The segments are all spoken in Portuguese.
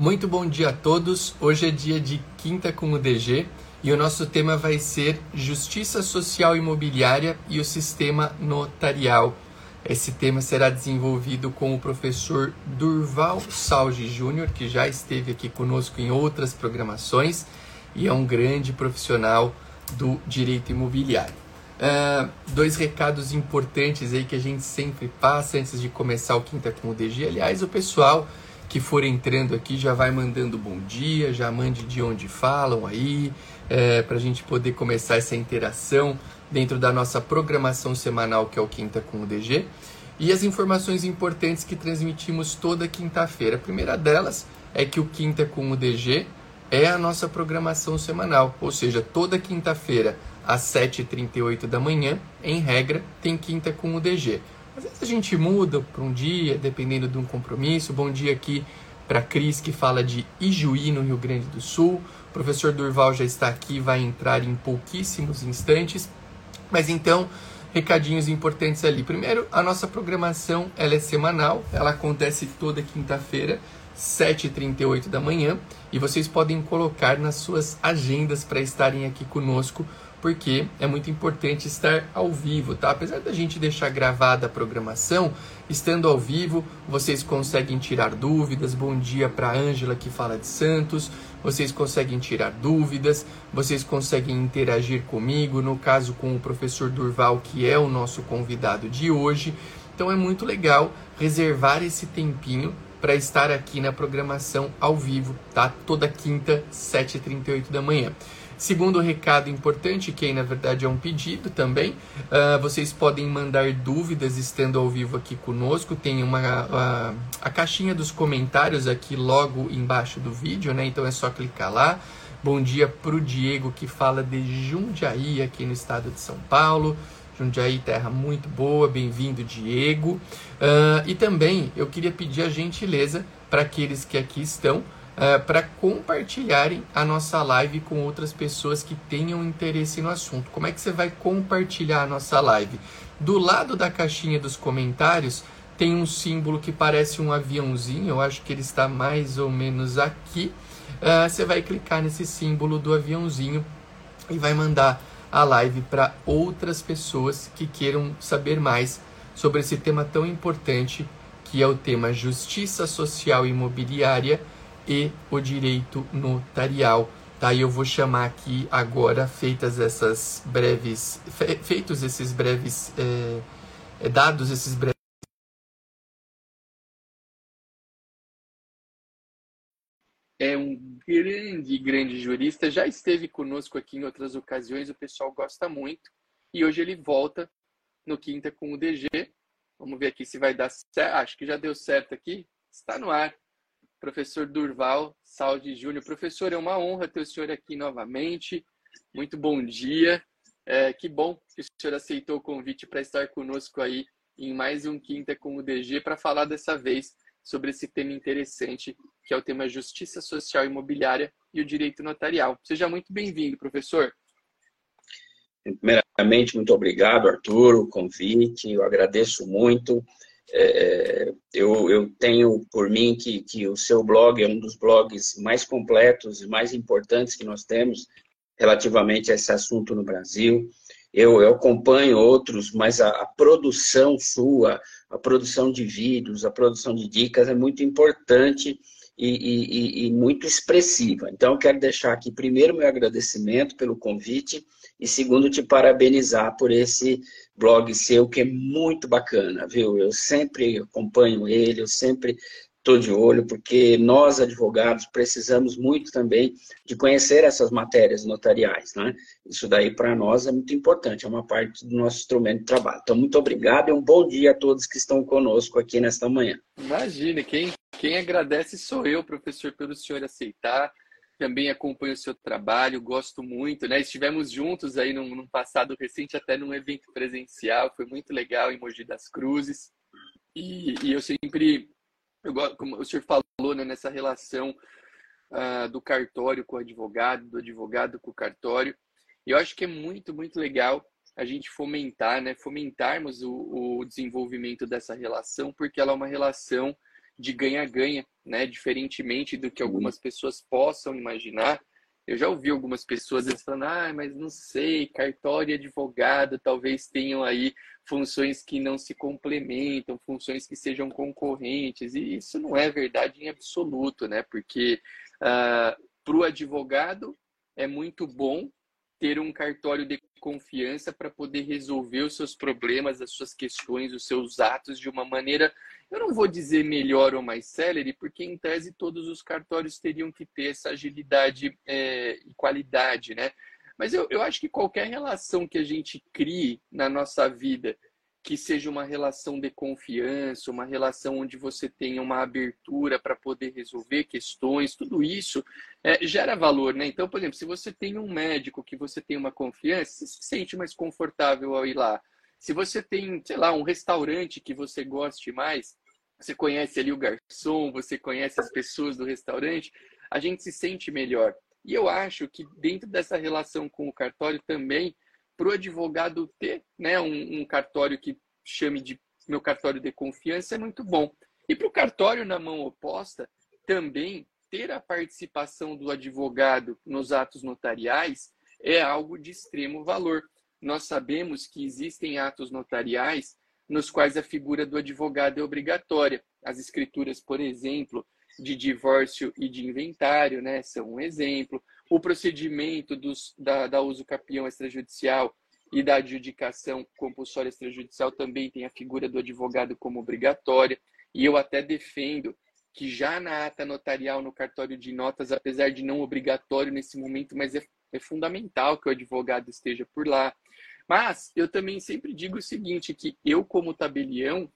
Muito bom dia a todos. Hoje é dia de quinta com o DG e o nosso tema vai ser Justiça Social Imobiliária e o Sistema Notarial. Esse tema será desenvolvido com o professor Durval Salge Júnior, que já esteve aqui conosco em outras programações e é um grande profissional do direito imobiliário. Uh, dois recados importantes aí que a gente sempre passa antes de começar o Quinta com o DG. Aliás, o pessoal que for entrando aqui já vai mandando bom dia, já mande de onde falam aí, é, para a gente poder começar essa interação dentro da nossa programação semanal que é o Quinta com o DG. E as informações importantes que transmitimos toda quinta-feira. A primeira delas é que o Quinta com o DG é a nossa programação semanal, ou seja, toda quinta-feira às 7h38 da manhã, em regra, tem Quinta com o DG. Às vezes a gente muda para um dia, dependendo de um compromisso. Bom dia aqui para Cris, que fala de Ijuí, no Rio Grande do Sul. O professor Durval já está aqui, vai entrar em pouquíssimos instantes. Mas então, recadinhos importantes ali. Primeiro, a nossa programação ela é semanal, ela acontece toda quinta-feira, 7h38 da manhã, e vocês podem colocar nas suas agendas para estarem aqui conosco porque é muito importante estar ao vivo, tá? Apesar da gente deixar gravada a programação, estando ao vivo, vocês conseguem tirar dúvidas. Bom dia para Ângela que fala de Santos. Vocês conseguem tirar dúvidas, vocês conseguem interagir comigo, no caso com o professor Durval, que é o nosso convidado de hoje. Então é muito legal reservar esse tempinho para estar aqui na programação ao vivo, tá? Toda quinta, 7h38 da manhã. Segundo recado importante, que aí na verdade é um pedido também, uh, vocês podem mandar dúvidas estando ao vivo aqui conosco. Tem uma a, a caixinha dos comentários aqui logo embaixo do vídeo, né? Então é só clicar lá. Bom dia para o Diego que fala de Jundiaí aqui no estado de São Paulo. Jundiaí, terra muito boa, bem-vindo, Diego. Uh, e também eu queria pedir a gentileza para aqueles que aqui estão uh, para compartilharem a nossa live com outras pessoas que tenham interesse no assunto. Como é que você vai compartilhar a nossa live? Do lado da caixinha dos comentários tem um símbolo que parece um aviãozinho, eu acho que ele está mais ou menos aqui. Uh, você vai clicar nesse símbolo do aviãozinho e vai mandar a live para outras pessoas que queiram saber mais sobre esse tema tão importante que é o tema justiça social imobiliária e o direito notarial. Tá? Eu vou chamar aqui agora, feitas essas breves, feitos esses breves é, dados, esses breves é um grande, grande jurista, já esteve conosco aqui em outras ocasiões, o pessoal gosta muito, e hoje ele volta no quinta com o DG. Vamos ver aqui se vai dar certo. Acho que já deu certo aqui. Está no ar professor Durval Saldi Júnior. Professor, é uma honra ter o senhor aqui novamente. Muito bom dia. É, que bom que o senhor aceitou o convite para estar conosco aí em mais um Quinta com o DG para falar dessa vez sobre esse tema interessante, que é o tema Justiça Social Imobiliária e o Direito Notarial. Seja muito bem-vindo, professor. Primeiramente, muito obrigado, Arthur, o convite. Eu agradeço muito. É, eu, eu, tenho por mim que, que o seu blog é um dos blogs mais completos e mais importantes que nós temos relativamente a esse assunto no Brasil. Eu, eu acompanho outros, mas a, a, produção sua, a produção de vídeos, a produção de dicas é muito importante e, e, e muito expressiva. Então, eu quero deixar aqui primeiro meu agradecimento pelo convite e segundo te parabenizar por esse blog seu que é muito bacana, viu? Eu sempre acompanho ele, eu sempre estou de olho, porque nós, advogados, precisamos muito também de conhecer essas matérias notariais, né? Isso daí, para nós, é muito importante, é uma parte do nosso instrumento de trabalho. Então, muito obrigado e um bom dia a todos que estão conosco aqui nesta manhã. Imagine, quem, quem agradece sou eu, professor, pelo senhor aceitar também acompanho o seu trabalho, gosto muito, né? Estivemos juntos aí num, num, passado recente, até num evento presencial, foi muito legal em Mogi das Cruzes. E, e eu sempre, eu, como o senhor falou, né, nessa relação uh, do cartório com o advogado, do advogado com o cartório, eu acho que é muito, muito legal a gente fomentar, né? Fomentarmos o, o desenvolvimento dessa relação, porque ela é uma relação de ganha-ganha né? Diferentemente do que algumas pessoas possam imaginar. Eu já ouvi algumas pessoas falando, ah, mas não sei, cartório e advogado talvez tenham aí funções que não se complementam, funções que sejam concorrentes, e isso não é verdade em absoluto, né? Porque uh, ah, para o advogado é muito bom ter um cartório de confiança para poder resolver os seus problemas, as suas questões, os seus atos de uma maneira, eu não vou dizer melhor ou mais célere, porque em tese todos os cartórios teriam que ter essa agilidade é, e qualidade, né? Mas eu, eu acho que qualquer relação que a gente crie na nossa vida que seja uma relação de confiança, uma relação onde você tenha uma abertura para poder resolver questões, tudo isso é, gera valor, né? Então, por exemplo, se você tem um médico que você tem uma confiança, você se sente mais confortável ao ir lá. Se você tem, sei lá, um restaurante que você goste mais, você conhece ali o garçom, você conhece as pessoas do restaurante, a gente se sente melhor. E eu acho que dentro dessa relação com o cartório também para o advogado ter né, um, um, cartório que chame de meu cartório de confiança é muito bom. E para o cartório na mão oposta, também ter a participação do advogado nos atos notariais é algo de extremo valor. Nós sabemos que existem atos notariais nos quais a figura do advogado é obrigatória. As escrituras, por exemplo, de divórcio e de inventário, né, são um exemplo o procedimento dos, da, da uso capião extrajudicial e da adjudicação compulsória extrajudicial também tem a figura do advogado como obrigatória. E eu até defendo que já na ata notarial, no cartório de notas, apesar de não obrigatório nesse momento, mas é, é fundamental que o advogado esteja por lá. Mas eu também sempre digo o seguinte, que eu como tabelião,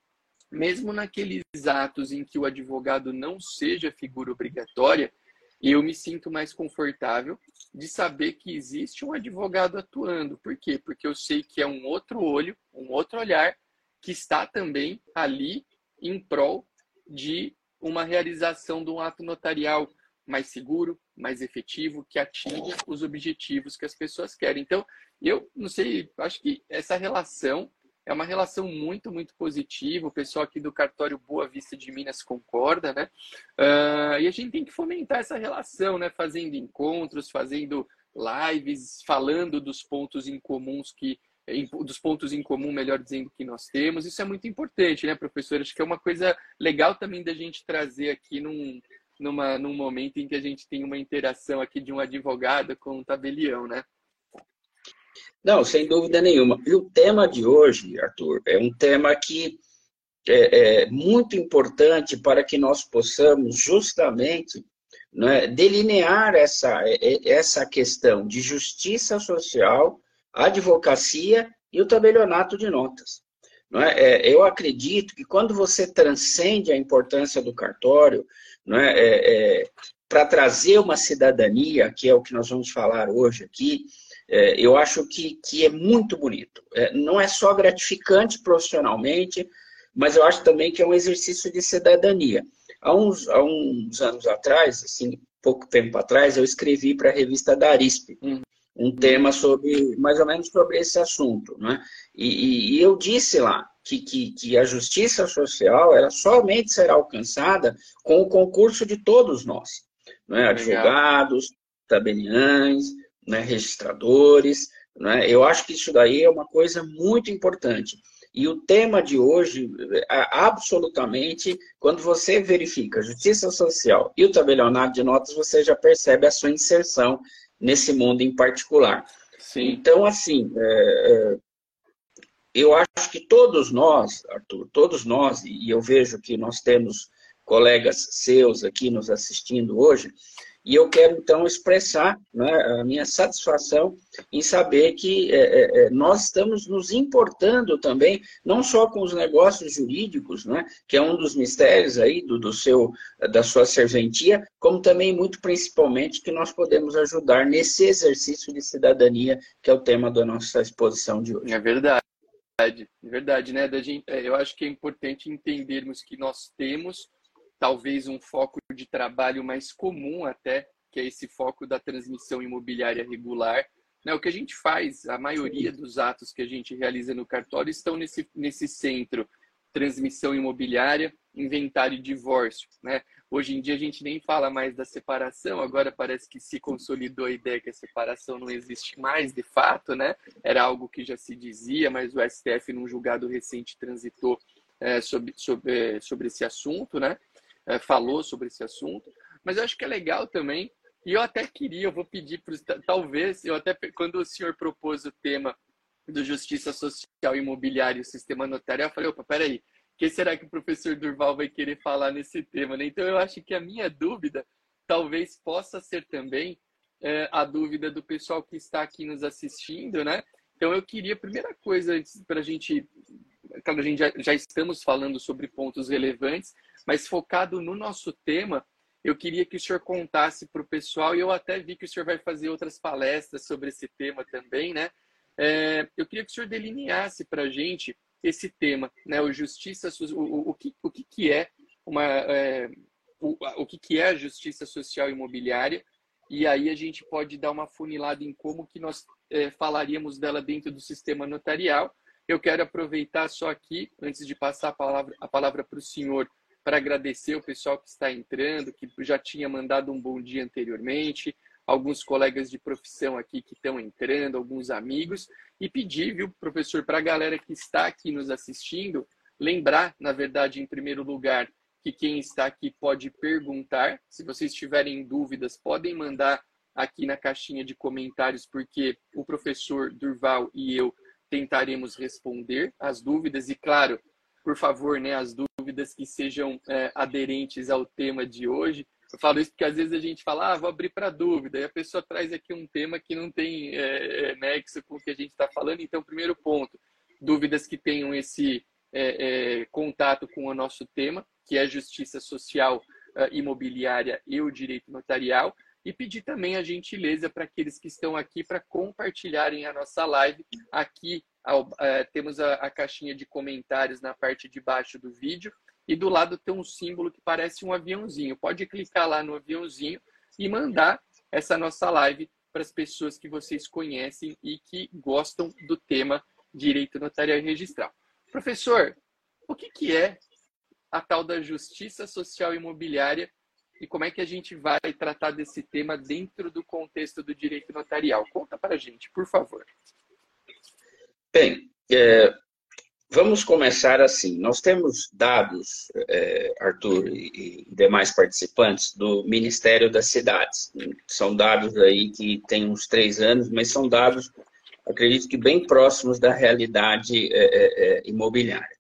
mesmo naqueles atos em que o advogado não seja figura obrigatória, e eu me sinto mais confortável de saber que existe um advogado atuando. Por quê? Porque eu sei que é um outro olho, um outro olhar que está também ali em prol de uma realização de um ato notarial mais seguro, mais efetivo, que atinja os objetivos que as pessoas querem. Então, eu não sei, acho que essa relação é uma relação muito, muito positiva. O pessoal aqui do cartório Boa Vista de Minas concorda, né? Uh, e a gente tem que fomentar essa relação, né? Fazendo encontros, fazendo lives, falando dos pontos em comuns que dos pontos em comum, melhor dizendo, que nós temos. Isso é muito importante, né, professor? Acho que é uma coisa legal também da gente trazer aqui num, numa, num momento em que a gente tem uma interação aqui de um advogado com um tabelião, né? Não, sem dúvida nenhuma. E o tema de hoje, Arthur, é um tema que é, é muito importante para que nós possamos justamente né, delinear essa, é, é, essa questão de justiça social, advocacia e o tabelionato de notas. É? é eu acredito que quando você transcende a importância do cartório é, é para trazer uma cidadania, que é o que nós vamos falar hoje aqui, é, eu acho que, que é muito bonito. É, não é só gratificante profissionalmente, mas eu acho também que é um exercício de cidadania. Há uns, há uns anos atrás, assim, pouco tempo atrás, eu escrevi para a revista da Arisp um, um tema sobre, mais ou menos sobre esse assunto. Né? E, e, e eu disse lá que, que, que, a justiça social ela somente será alcançada com o concurso de todos nós. Né? Advogados, tabeliães, né, registradores. Né? Eu acho que isso daí é uma coisa muito importante. E o tema de hoje, é, absolutamente, quando você verifica justiça social e o tabelionato de notas, você já percebe a sua inserção nesse mundo em particular. Sim. Então, assim, é, é, eu acho que todos nós, Arthur, todos nós, e eu vejo que nós temos colegas seus aqui nos assistindo hoje, e eu quero, então, expressar né, a minha satisfação em saber que é, é, é, nós estamos nos importando também, não só com os negócios jurídicos, né, que é um dos mistérios aí do, do seu, da sua serventia, como também, muito principalmente, que nós podemos ajudar nesse exercício de cidadania, que é o tema da nossa exposição de hoje. É verdade. É verdade, né? Da gente, é, eu acho que é importante entendermos que nós temos talvez um foco de trabalho mais comum até, que é esse foco da transmissão imobiliária regular. Né? O que a gente faz, a maioria dos atos que a gente realiza no cartório estão nesse, nesse centro, transmissão imobiliária, inventário e divórcio. Né? Hoje em dia a gente nem fala mais da separação, agora parece que se consolidou a ideia que a separação não existe mais de fato, né? Era algo que já se dizia, mas o STF, num julgado recente, transitou é, sobre, sobre, sobre esse assunto, né? É, falou sobre esse assunto. Mas eu acho que é legal também, e eu até queria, eu vou pedir para talvez, eu até quando o senhor propôs o tema do Justiça Social Imobiliária e o Sistema Notarial, eu falei, opa, peraí, o que será que o professor Durval vai querer falar nesse tema? Né? Então, eu acho que a minha dúvida talvez possa ser também é, a dúvida do pessoal que está aqui nos assistindo, né? Então, eu queria, primeira coisa, para a gente. Claro, a gente já, já estamos falando sobre pontos relevantes, mas focado no nosso tema, eu queria que o senhor contasse para o pessoal, e eu até vi que o senhor vai fazer outras palestras sobre esse tema também, né? É, eu queria que o senhor delineasse para a gente esse tema, né? O justiça, o, o, que, o que, que é uma, é, o, o que, que é a justiça social imobiliária e aí a gente pode dar uma funilada em como que nós é, falaríamos dela dentro do sistema notarial. Eu quero aproveitar só aqui, antes de passar a palavra a para o senhor, para agradecer o pessoal que está entrando, que já tinha mandado um bom dia anteriormente, alguns colegas de profissão aqui que estão entrando, alguns amigos, e pedir, viu, professor, para a galera que está aqui nos assistindo, lembrar, na verdade, em primeiro lugar, que quem está aqui pode perguntar. Se vocês tiverem dúvidas, podem mandar aqui na caixinha de comentários, porque o professor Durval e eu tentaremos responder as dúvidas. E, claro, por favor, né, as dúvidas que sejam é, aderentes ao tema de hoje. Eu falo isso porque às vezes a gente fala, ah, vou abrir para dúvida, e a pessoa traz aqui um tema que não tem é, é, nexo com o que a gente está falando. Então, primeiro ponto, dúvidas que tenham esse é, é contato com o nosso tema, que é justiça social uh, imobiliária e o direito notarial, e pedir também a gentileza para aqueles que estão aqui para compartilharem a nossa live. Aqui ao, uh, temos a, a caixinha de comentários na parte de baixo do vídeo e do lado tem um símbolo que parece um aviãozinho. Pode clicar lá no aviãozinho e mandar essa nossa live para as pessoas que vocês conhecem e que gostam do tema direito notarial e registral. Professor, o que, que é a tal da justiça social imobiliária e como é que a gente vai tratar desse tema dentro do contexto do direito notarial? Conta para a gente, por favor. Bem, é, Vamos começar assim. Nós temos dados, é, Arthur e, e, demais participantes, do Ministério das Cidades. São dados aí que têm uns três anos, mas são dados, acredito que bem próximos da realidade é, é, é imobiliária.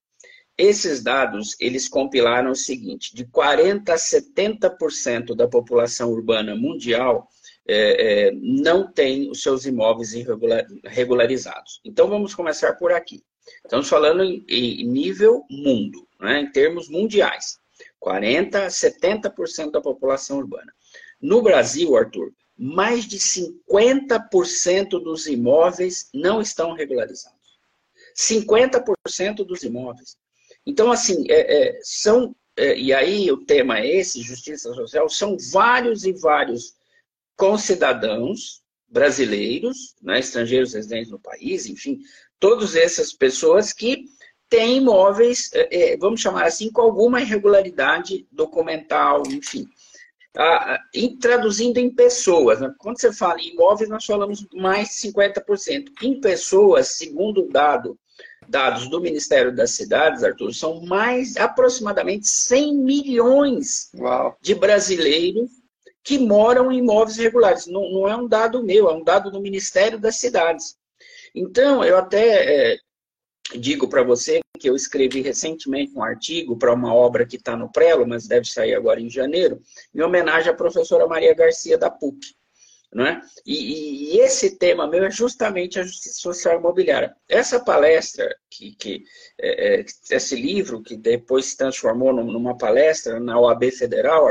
Esses dados, eles compilaram o seguinte, de 40% a 70% da população urbana mundial é, é, não tem os seus imóveis irregularizados. Então, vamos começar por aqui. Estamos falando em, em nível mundo, né, em termos mundiais. 40% a 70% da população urbana. No Brasil, Arthur, mais de 50% dos imóveis não estão regularizados. 50% dos imóveis. Então, assim, é, é, são, é, e aí o tema é esse, justiça social, são vários e vários concidadãos brasileiros, né, estrangeiros residentes no país, enfim, todas essas pessoas que têm imóveis, é, é, vamos chamar assim, com alguma irregularidade documental, enfim. Ah, em, traduzindo em pessoas, né? quando você fala em imóveis, nós falamos mais de 50%. Em pessoas, segundo dado, dados do Ministério das Cidades, Arthur, são mais aproximadamente 100 milhões Uau. de brasileiros que moram em imóveis regulares. Não, não é um dado meu, é um dado do Ministério das Cidades. Então, eu até é, digo para você que eu escrevi recentemente um artigo para uma obra que está no Prelo, mas deve sair agora em janeiro, em homenagem à professora Maria Garcia da PUC. Né? E, e, esse tema meu é justamente a justiça social imobiliária. Essa palestra, que, que é, é esse livro, que depois se transformou numa palestra na OAB Federal,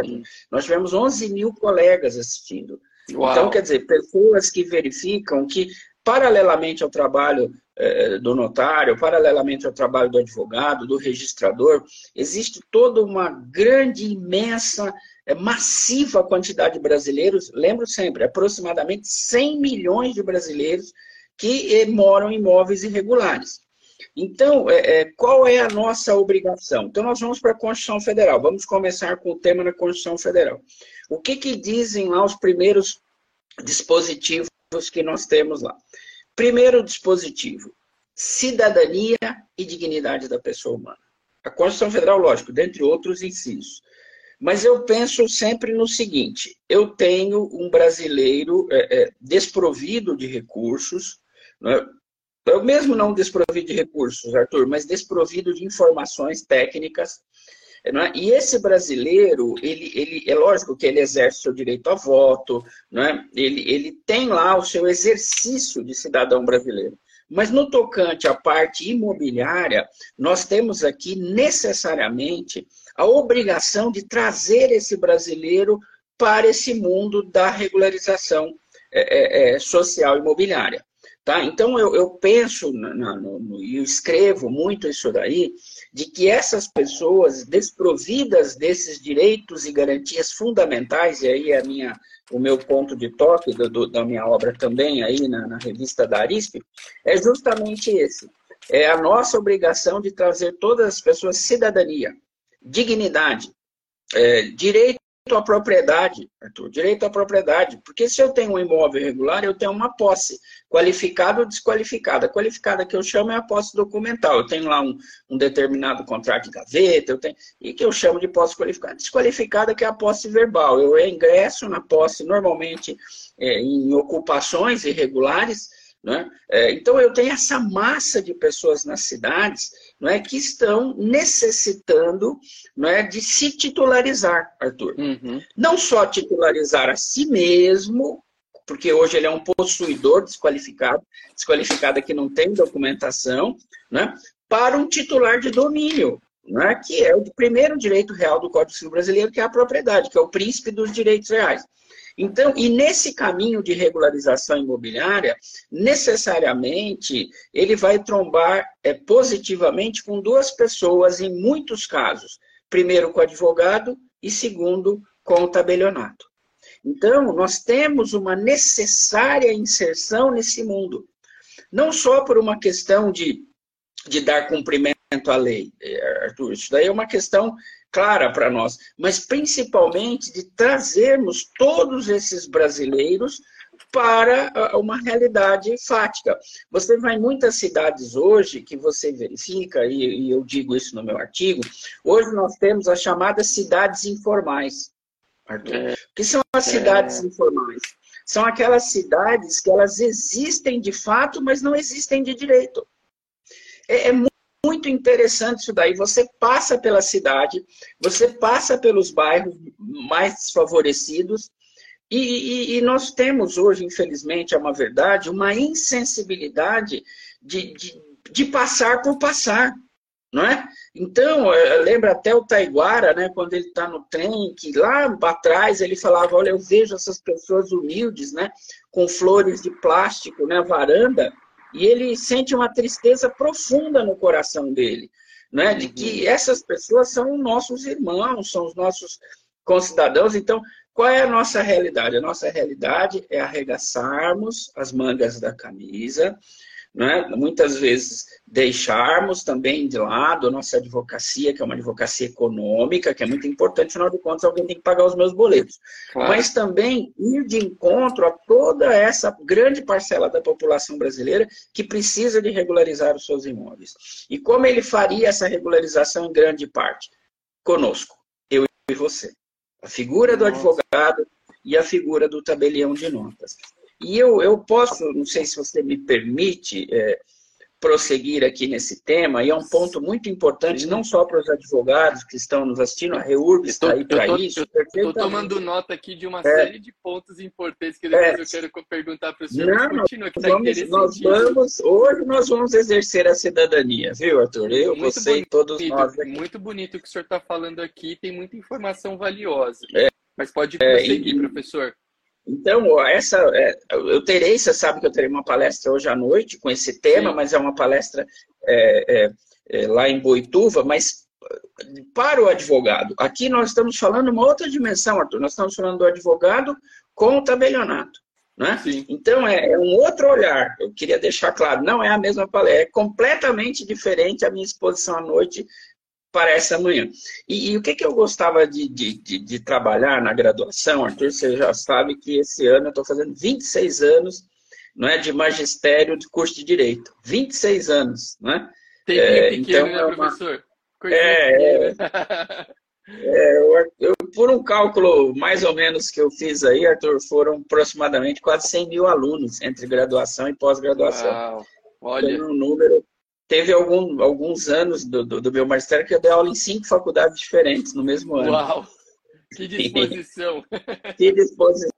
nós tivemos 11 mil colegas assistindo. Uau. Então, quer dizer, pessoas que verificam que paralelamente ao trabalho eh, do notário, paralelamente ao trabalho do advogado, do registrador, existe toda uma grande, imensa, eh, massiva quantidade de brasileiros, lembro sempre, aproximadamente 100 milhões de brasileiros que eh, moram em imóveis irregulares. Então, é, é, qual é a nossa obrigação? Então, nós vamos para a Constituição Federal. Vamos começar com o tema da Constituição Federal. O que, que dizem lá os primeiros dispositivos que nós temos lá? Primeiro dispositivo: cidadania e dignidade da pessoa humana. A Constituição Federal, lógico, dentre outros incisos. Mas eu penso sempre no seguinte: eu tenho um brasileiro é, é, desprovido de recursos, né? eu mesmo não desprovido de recursos, Arthur, mas desprovido de informações técnicas. Né? E esse brasileiro, ele, ele, é lógico que ele exerce seu direito a voto, né? ele, ele tem lá o seu exercício de cidadão brasileiro. Mas no tocante à parte imobiliária, nós temos aqui necessariamente a obrigação de trazer esse brasileiro para esse mundo da regularização é, é, é social imobiliária. Tá? Então, eu, eu penso e escrevo muito isso daí, de que essas pessoas desprovidas desses direitos e garantias fundamentais, e aí é a minha, o meu ponto de toque do, da minha obra também aí na, na revista da Arisp, é justamente esse. É a nossa obrigação de trazer todas as pessoas cidadania, dignidade, é, direito à propriedade, Arthur, direito à propriedade. Porque se eu tenho um imóvel irregular, eu tenho uma posse, qualificada ou desqualificada. A qualificada que eu chamo é a posse documental. Eu tenho lá um, um determinado contrato de gaveta, eu tenho, e que eu chamo de posse qualificada. Desqualificada que é a posse verbal. Eu ingresso na posse normalmente é, em ocupações irregulares, né? É, então, eu tenho essa massa de pessoas nas cidades não é, que estão necessitando não é, de se titularizar, Arthur. Uhum. Não só titularizar a si mesmo, porque hoje ele é um possuidor desqualificado, desqualificado que não tem documentação, né, para um titular de domínio, né, que é o primeiro direito real do Código Civil Brasileiro, que é a propriedade, que é o príncipe dos direitos reais. Então, e nesse caminho de regularização imobiliária, necessariamente ele vai trombar é, positivamente com duas pessoas em muitos casos. Primeiro com o advogado e segundo com o tabelionato. Então, nós temos uma necessária inserção nesse mundo. Não só por uma questão de, de dar cumprimento à lei, é, Arthur, isso daí é uma questão clara para nós, mas principalmente de trazermos todos esses brasileiros para ah, uma realidade fática. Você vai em muitas cidades hoje que você verifica, e, eu digo isso no meu artigo, hoje nós temos as chamadas cidades informais. Arthur. É. O que são as cidades é. informais? São aquelas cidades que elas existem de fato, mas não existem de direito. É, é muito interessante isso daí. Você passa pela cidade, você passa pelos bairros mais desfavorecidos, e, e, e nós temos hoje, infelizmente, é uma verdade, uma insensibilidade de, de, de passar por passar, não é? Então, eh, lembra até o Taiguara, né, quando ele está no trem, que lá atrás ele falava, olha, eu vejo essas pessoas humildes, né, com flores de plástico na varanda, e ele sente uma tristeza profunda no coração dele, né? de que uhum. essas pessoas são nossos irmãos, são os nossos concidadãos. Então, qual é a nossa realidade? A nossa realidade é arregaçarmos as mangas da camisa, né? muitas vezes deixarmos também de lado a nossa advocacia, que é uma advocacia econômica, que é muito importante, afinal de contas, alguém tem que pagar os meus boletos. Claro. Mas também ir de encontro a toda essa grande parcela da população brasileira que precisa de regularizar os seus imóveis. E como ele faria essa regularização em grande parte? Conosco, eu e você. A figura do advogado e a figura do tabelião de notas. E eu, eu posso, não sei se você me permite, é, prosseguir aqui nesse tema, e é um ponto muito importante, não só para os advogados que estão nos assistindo, a REURB está aí para isso. Estou tomando nota aqui de uma é, série de pontos importantes que depois é, eu quero perguntar para o senhor. Não, Continua, que tá vamos, nós vamos, hoje nós vamos exercer a cidadania, viu, Arthur? Eu, muito você bonito, e todos nós. Aqui. Muito bonito o que o senhor está falando aqui, tem muita informação valiosa. É, Mas pode é, prosseguir, e, professor. Então, essa, é, eu terei, você sabe que eu terei uma palestra hoje à noite com esse tema, Sim. mas é uma palestra é, é, é, lá em Boituva, mas para o advogado, aqui nós estamos falando uma outra dimensão, Arthur, nós estamos falando do advogado com o tabelionato. Né? Então, é, é, um outro olhar. Eu queria deixar claro, não é a mesma palestra, é completamente diferente a minha exposição à noite para essa manhã. E, e o que, que eu gostava de, de, de, de, trabalhar na graduação, Arthur, você já sabe que esse ano eu estou fazendo 26 anos não é, de magistério de curso de Direito. 26 anos, né? Tem é, pequeno, então, né, é uma... professor? é, é, é eu, eu, por um cálculo mais ou menos que eu fiz aí, Arthur, foram aproximadamente quase 100 mil alunos entre graduação e pós-graduação. Olha. Então, um número teve algum, alguns anos do, do, do, meu magistério que eu dei aula em cinco faculdades diferentes no mesmo ano. Uau! Que disposição! que disposição!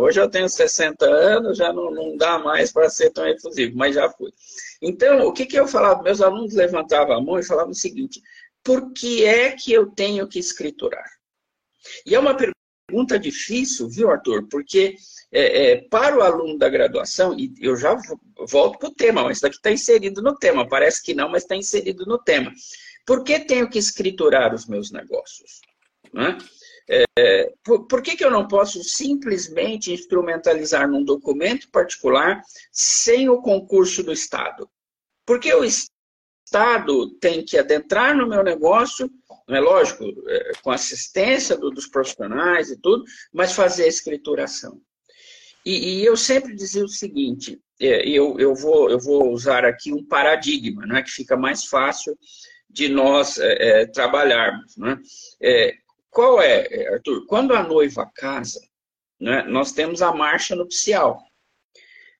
Hoje eu tenho 60 anos, já não, não dá mais para ser tão efusivo, mas já fui. Então, o que, que eu falava? Meus alunos levantavam a mão e falavam o seguinte: por que é que eu tenho que escriturar? E é uma pergunta difícil, viu, Arthur? Porque é, é, para o aluno da graduação, e eu já volto para o tema, mas isso daqui está inserido no tema. Parece que não, mas está inserido no tema. Por que tenho que escriturar os meus negócios? Né? É, por, por que, que eu não posso simplesmente instrumentalizar num documento particular sem o concurso do Estado? Porque o Estado tem que adentrar no meu negócio, não é lógico, é, com assistência do, dos profissionais e tudo, mas fazer a escrituração. E, e eu sempre dizia o seguinte, é, eu, eu, vou, eu vou usar aqui um paradigma, né, que fica mais fácil de nós é, é, trabalharmos. Né? É, qual é, Arthur? Quando a noiva casa, né, nós temos a marcha nupcial.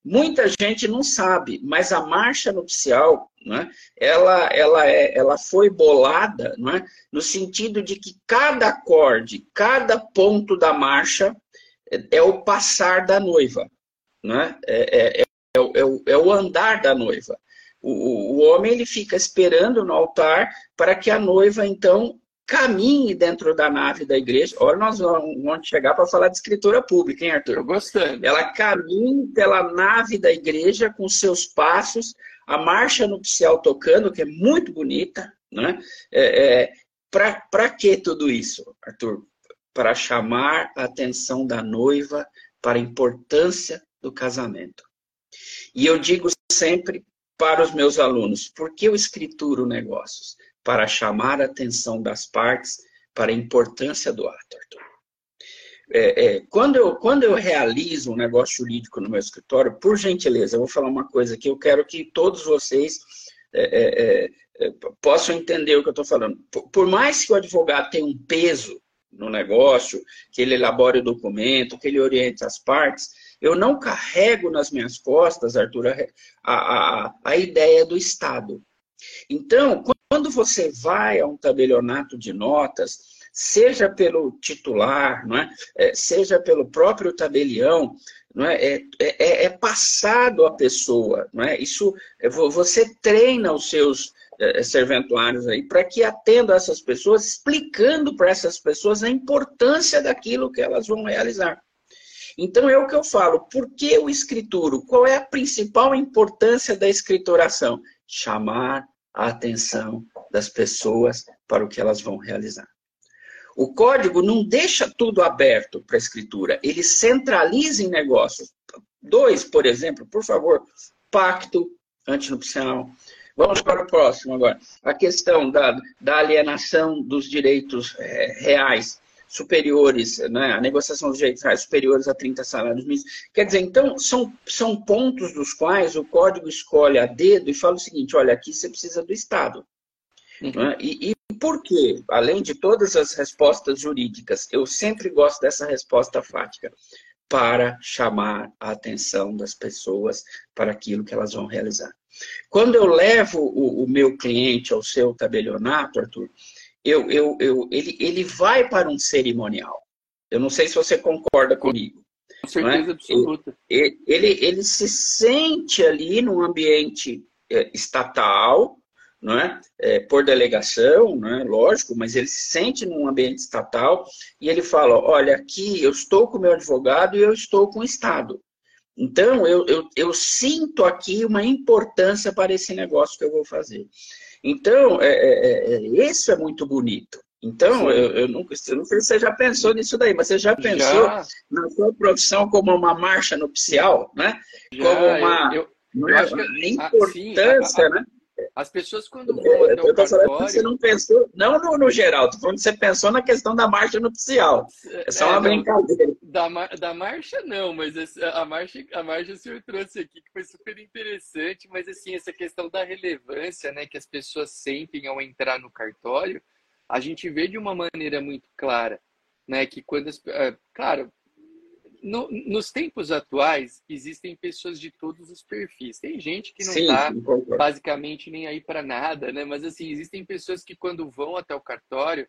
Muita gente não sabe, mas a marcha nupcial, né, ela, ela, é, ela foi bolada né, no sentido de que cada acorde, cada ponto da marcha é o passar da noiva, né? é, é, é, o, é o andar da noiva. O, o homem ele fica esperando no altar para que a noiva, então, caminhe dentro da nave da igreja. Olha, nós vamos chegar para falar de escritura pública, hein, Arthur? Estou gostando. Ela caminhe pela nave da igreja com seus passos, a marcha nupcial tocando, que é muito bonita, né? É, é, para que tudo isso, Arthur? Para chamar a atenção da noiva para a importância do casamento. E eu digo sempre para os meus alunos, por que eu escrituro negócios? Para chamar a atenção das partes para a importância do ato, Arthur. É, é, quando, eu, quando eu realizo um negócio jurídico no meu escritório, por gentileza, eu vou falar uma coisa que eu quero que todos vocês é, é, é possam entender o que eu estou falando. Por, por mais que o advogado tenha um peso no negócio, que ele elabore o documento, que ele oriente as partes, eu não carrego nas minhas costas, Arthur, a, a, a ideia do Estado. Então, quando você vai a um tabelionato de notas, seja pelo titular, não é? é seja pelo próprio tabelião, não é? É, é, é passado à pessoa. Não é? Isso, é, você treina os seus é, serventuários aí, para que atenda essas pessoas, explicando para essas pessoas a importância daquilo que elas vão realizar. Então é o que eu falo, por que o escrituro? Qual é a principal importância da escrituração? Chamar a atenção das pessoas para o que elas vão realizar. O código não deixa tudo aberto para a escritura, ele centraliza em negócios. Dois, por exemplo, por favor, pacto antinupcial, Vamos para o próximo agora. A questão da, da alienação dos direitos é, reais superiores, né? a negociação dos direitos reais superiores a 30 salários mínimos. Quer dizer, então, são, são pontos dos quais o código escolhe a dedo e fala o seguinte, olha, aqui você precisa do Estado. Uhum. Né? E, e por quê? Além de todas as respostas jurídicas, eu sempre gosto dessa resposta fática para chamar a atenção das pessoas para aquilo que elas vão realizar. Quando eu levo o, o meu cliente ao seu tabelionato, Arthur, eu, eu, eu, ele, ele vai para um cerimonial. Eu não sei se você concorda comigo. Com certeza é? absoluta. Ele, ele, ele se sente ali num ambiente é, estatal, não é? é? por delegação, não é? lógico, mas ele se sente num ambiente estatal e ele fala: olha, aqui eu estou com o meu advogado e eu estou com o Estado. Então, eu, eu, eu sinto aqui uma importância para esse negócio que eu vou fazer. Então, é, é, é, isso é muito bonito. Então, eu, eu, não, eu não sei se você já pensou nisso daí, mas você já pensou já. na sua profissão como uma marcha nupcial, né? Já, como uma, eu, eu, eu acho que, a importância, a, a, né? As pessoas quando vão até o cartório... Você não pensou, não no, no geral, tô falando que você pensou na questão da marcha nupcial. É só é, uma brincadeira. Da, da marcha não, mas a marcha, a marcha o senhor trouxe aqui, que foi super interessante, mas assim, essa questão da relevância né, que as pessoas sentem ao entrar no cartório, a gente vê de uma maneira muito clara, né, que quando as, é, claro, no, nos tempos atuais, existem pessoas de todos os perfis. Tem gente que não está basicamente nem aí para nada, né? Mas assim, existem pessoas que quando vão até o cartório,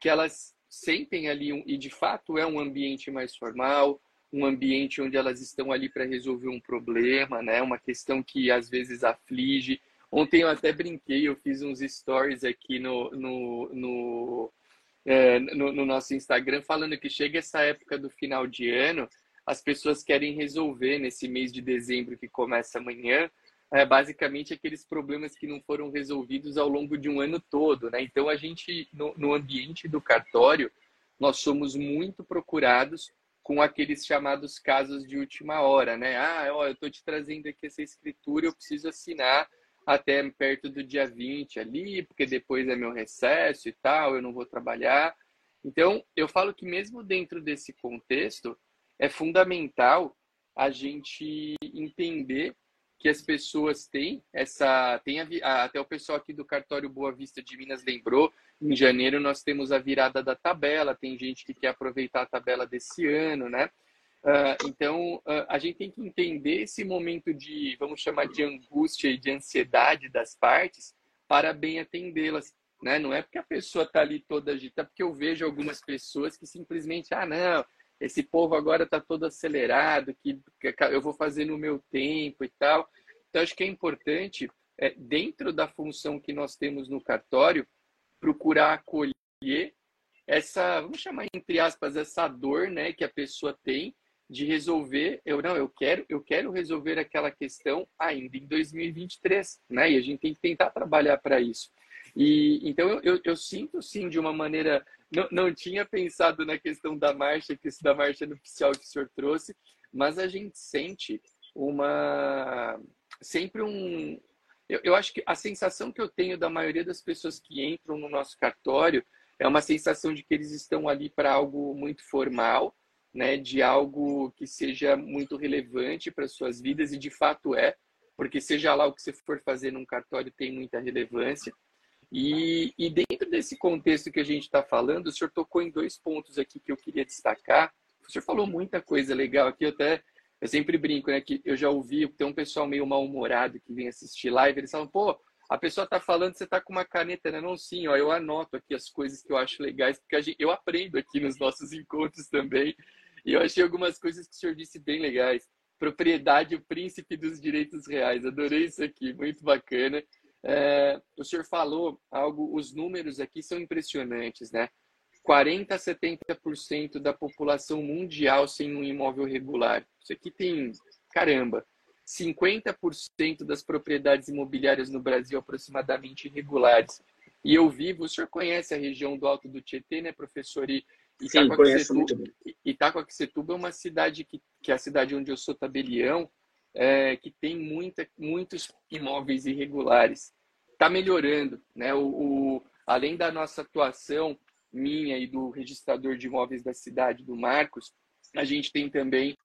que elas sentem ali um, e de fato é um ambiente mais formal, um ambiente onde elas estão ali para resolver um problema, né? Uma questão que às vezes aflige. Ontem eu até brinquei, eu fiz uns stories aqui no, no, no é, no, no, nosso Instagram falando que chega essa época do final de ano, as pessoas querem resolver nesse mês de dezembro que começa amanhã, é, basicamente aqueles problemas que não foram resolvidos ao longo de um ano todo, né? Então a gente no, no ambiente do cartório nós somos muito procurados com aqueles chamados casos de última hora, né? Ah, ó, eu estou te trazendo aqui essa escritura, eu preciso assinar até perto do dia 20 ali, porque depois é meu recesso e tal, eu não vou trabalhar. Então, eu falo que mesmo dentro desse contexto, é fundamental a gente entender que as pessoas têm essa tem a, até o pessoal aqui do cartório Boa Vista de Minas lembrou em janeiro nós temos a virada da tabela tem gente que quer aproveitar a tabela desse ano né Uh, então, uh, a gente tem que entender esse momento de, vamos chamar de angústia e de ansiedade das partes para bem atendê-las. Né? Não é porque a pessoa está ali toda agitada, porque eu vejo algumas pessoas que simplesmente, ah, não, esse povo agora está todo acelerado, que, que, eu vou fazer no meu tempo e tal. Então, acho que é importante, é, dentro da função que nós temos no cartório, procurar acolher essa, vamos chamar entre aspas, essa dor né, que a pessoa tem de resolver, eu não, eu quero, eu quero resolver aquela questão ainda em 2023, né? E a gente tem que tentar trabalhar para isso. E então eu, eu, eu, sinto sim de uma maneira, não, não tinha pensado na questão da marcha, que da marcha nupcial que o senhor trouxe, mas a gente sente uma sempre um eu, eu acho que a sensação que eu tenho da maioria das pessoas que entram no nosso cartório é uma sensação de que eles estão ali para algo muito formal, né, de algo que seja muito relevante para suas vidas e de fato é, porque seja lá o que você for fazer num cartório tem muita relevância. E, e dentro desse contexto que a gente está falando, o senhor tocou em dois pontos aqui que eu queria destacar. O senhor falou muita coisa legal aqui, eu até eu sempre brinco, né, que eu já ouvi, tem um pessoal meio mal-humorado que vem assistir live, eles falam, pô, a pessoa está falando, você está com uma caneta, né? Não, sim, ó, eu anoto aqui as coisas que eu acho legais, porque gente, eu aprendo aqui nos nossos encontros também. E eu achei algumas coisas que o senhor disse bem legais. Propriedade, o príncipe dos direitos reais. Adorei isso aqui, muito bacana. É, o senhor falou algo, os números aqui são impressionantes, né? 40 a 70% da população mundial sem um imóvel regular. Isso aqui tem, caramba, 50% das propriedades imobiliárias no Brasil aproximadamente irregulares. E eu vivo, o senhor conhece a região do Alto do Tietê, né, professor? E Sim, conheço muito bem. Itacoaquecetuba é uma cidade que, que é a cidade onde eu sou tabelião, é, que tem muita, muitos imóveis irregulares. Está melhorando, né? O, o, além da nossa atuação, minha e do registrador de imóveis da cidade, do Marcos, a gente tem também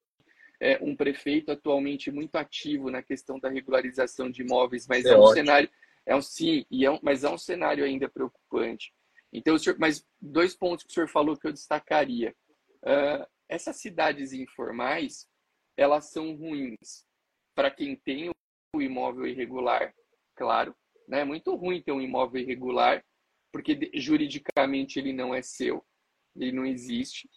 é, um prefeito atualmente muito ativo na questão da regularização de imóveis, mas é, é um ótimo. cenário, é um sim, e é um, mas é um cenário ainda preocupante. Então, senhor, mas dois pontos que o senhor falou que eu destacaria. Uh, essas cidades informais, elas são ruins para quem tem o imóvel irregular, claro. Né? É muito ruim ter um imóvel irregular, porque juridicamente ele não é seu, ele não existe.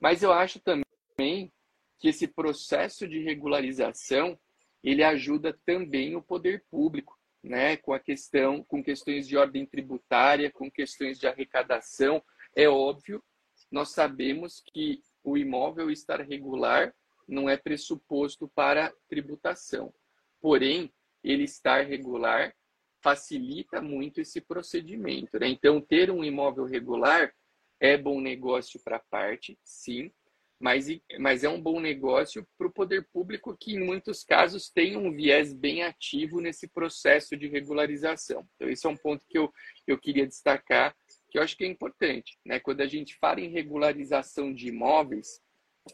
Mas eu acho também que esse processo de regularização ele ajuda também o poder público né, com a questão, com questões de ordem tributária, com questões de arrecadação. É óbvio, nós sabemos que o imóvel estar regular não é pressuposto para tributação. Porém, ele estar regular facilita muito esse procedimento. Né? Então, ter um imóvel regular é bom negócio para a parte, sim, mas, mas é um bom negócio para o poder público que, em muitos casos, tem um viés bem ativo nesse processo de regularização. Então, esse é um ponto que eu, eu queria destacar, que eu acho que é importante. Né? Quando a gente fala em regularização de imóveis,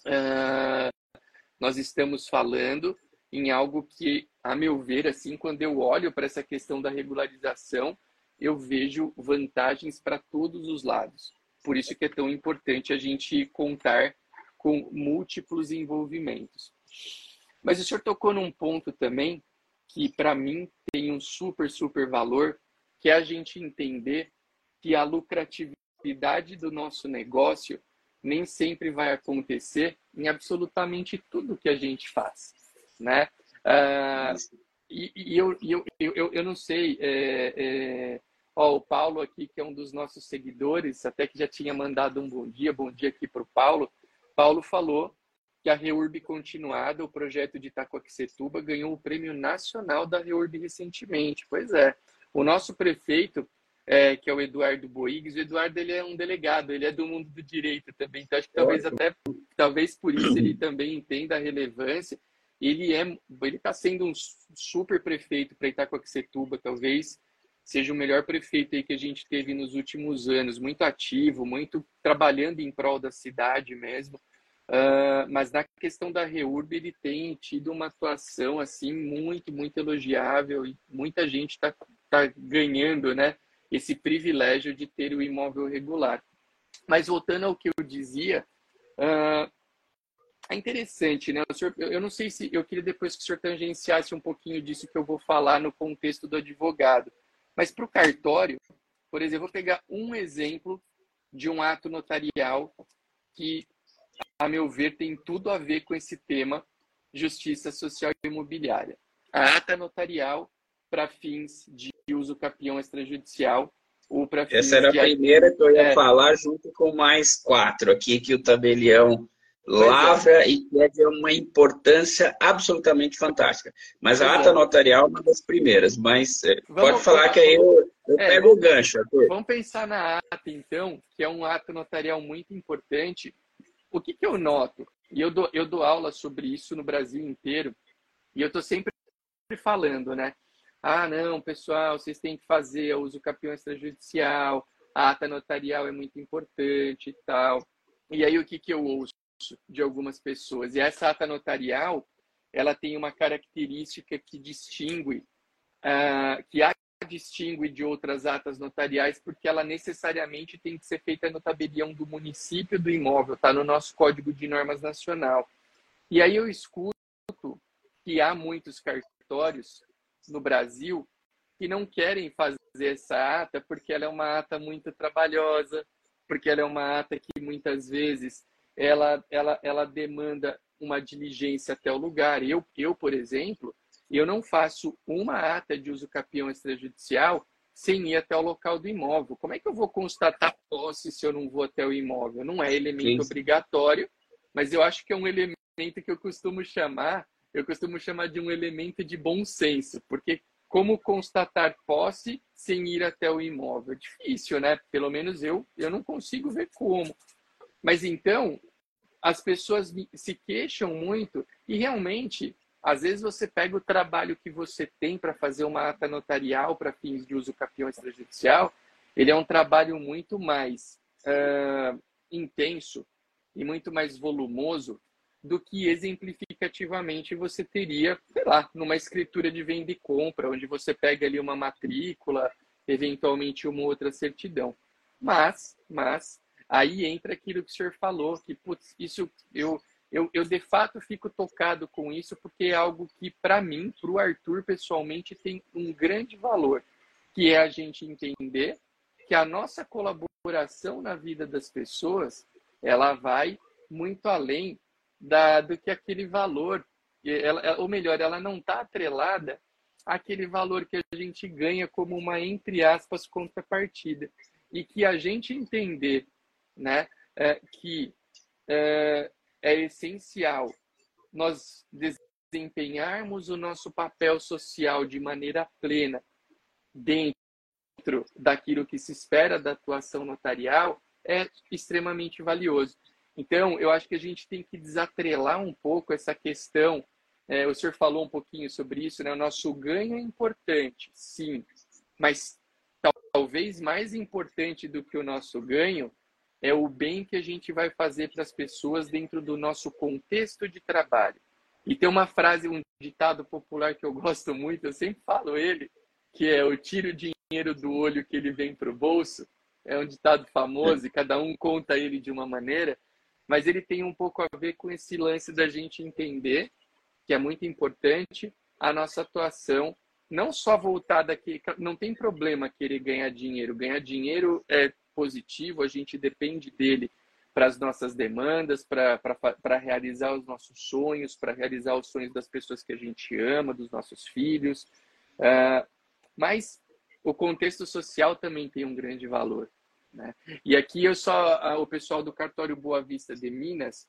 uh, nós estamos falando em algo que, a meu ver, assim, quando eu olho para essa questão da regularização, eu vejo vantagens para todos os lados. Por isso que é tão importante a gente contar com múltiplos envolvimentos. Mas o senhor tocou num ponto também que, para mim, tem um super, super valor, que é a gente entender que a lucratividade do nosso negócio nem sempre vai acontecer em absolutamente tudo que a gente faz, né? Uh, e, e eu, eu, eu, eu não sei, é, é, ó, o Paulo aqui, que é um dos nossos seguidores, até que já tinha mandado um bom dia, bom dia aqui para o Paulo, Paulo falou que a Reurb Continuada, o projeto de Itacoaxetuba, ganhou o Prêmio Nacional da Reurb recentemente. Pois é, o nosso prefeito, é, que é o Eduardo Boigues, o Eduardo ele é um delegado, ele é do mundo do direito também, então acho que talvez até, talvez por isso ele também entenda a relevância. Ele é, ele está sendo um super prefeito para Itacoaxetuba, talvez seja o melhor prefeito aí que a gente teve nos últimos anos, muito ativo, muito trabalhando em prol da cidade mesmo. Uh, mas na questão da Reurb ele tem tido uma atuação assim muito, muito elogiável e muita gente está tá ganhando né, esse privilégio de ter o imóvel regular. Mas voltando ao que eu dizia, uh, é interessante, né? Senhor, eu não sei se eu queria depois que o senhor tangenciasse um pouquinho disso que eu vou falar no contexto do advogado. Mas para o cartório, por exemplo, vou pegar um exemplo de um ato notarial que, a meu ver, tem tudo a ver com esse tema justiça social e imobiliária. A ata notarial para fins de uso capião extrajudicial ou para fins Essa era a primeira que eu ia é... falar junto com mais quatro aqui que o tabelião. Lavra é. e que é de uma importância absolutamente fantástica. Mas a ata notarial é uma das primeiras, mas eh, vamos, pode falar que aí eu, eu é, pego o gancho. Arthur. Vamos pensar na ata, então, que é um ato notarial muito importante. O que, que eu noto? E eu dou, eu dou aula sobre isso no Brasil inteiro, e eu estou sempre falando, né? Ah, não, pessoal, vocês têm que fazer o uso capião extrajudicial, a ata notarial é muito importante e tal. E aí o que, que eu ouço? De algumas pessoas. E essa ata notarial, ela tem uma característica que distingue, uh, que a distingue de outras atas notariais, porque ela necessariamente tem que ser feita no tabelião do município do imóvel, está no nosso Código de Normas Nacional. E aí eu escuto que há muitos cartórios no Brasil que não querem fazer essa ata porque ela é uma ata muito trabalhosa, porque ela é uma ata que muitas vezes ela, ela, ela demanda uma diligência até o lugar. Eu, eu, por exemplo, eu não faço uma ata de uso capião extrajudicial sem ir até o local do imóvel. Como é que eu vou constatar posse se eu não vou até o imóvel? Não é elemento Sim. obrigatório, mas eu acho que é um elemento que eu costumo chamar, eu costumo chamar de um elemento de bom senso, porque como constatar posse sem ir até o imóvel? Difícil, né? Pelo menos eu, eu não consigo ver como. Mas então, as pessoas se queixam muito e realmente, às vezes você pega o trabalho que você tem para fazer uma ata notarial para fins de uso capião extrajudicial, ele é um trabalho muito mais uh, intenso e muito mais volumoso do que exemplificativamente você teria, sei lá, numa escritura de venda e compra, onde você pega ali uma matrícula, eventualmente uma outra certidão. Mas, mas aí entra aquilo que o senhor falou, que putz, isso eu, eu, eu de fato fico tocado com isso, porque é algo que, para mim, para o Arthur pessoalmente, tem um grande valor, que é a gente entender que a nossa colaboração na vida das pessoas ela vai muito além da, do que aquele valor, ela, ou melhor, ela não está atrelada àquele valor que a gente ganha como uma, entre aspas, contrapartida. E que a gente entender né, é, que é, é essencial nós desempenharmos o nosso papel social de maneira plena, dentro daquilo que se espera da atuação notarial é extremamente valioso. Então, eu acho que a gente tem que desatrelar um pouco essa questão. É, o senhor falou um pouquinho sobre isso, né? O nosso ganho é importante, sim, mas talvez mais importante do que o nosso ganho é o bem que a gente vai fazer para as pessoas dentro do nosso contexto de trabalho. E tem uma frase, um ditado popular que eu gosto muito, eu sempre falo ele, que é o tiro o dinheiro do olho que ele vem para o bolso. É um ditado famoso e cada um conta ele de uma maneira, mas ele tem um pouco a ver com esse lance da gente entender que é muito importante a nossa atuação não só voltada aqui, não tem problema querer ganhar dinheiro, ganhar dinheiro é positivo, a gente depende dele para as nossas demandas, para realizar os nossos sonhos, para realizar os sonhos das pessoas que a gente ama, dos nossos filhos. Uh, mas o contexto social também tem um grande valor. Né? E aqui eu só o pessoal do cartório Boa Vista de Minas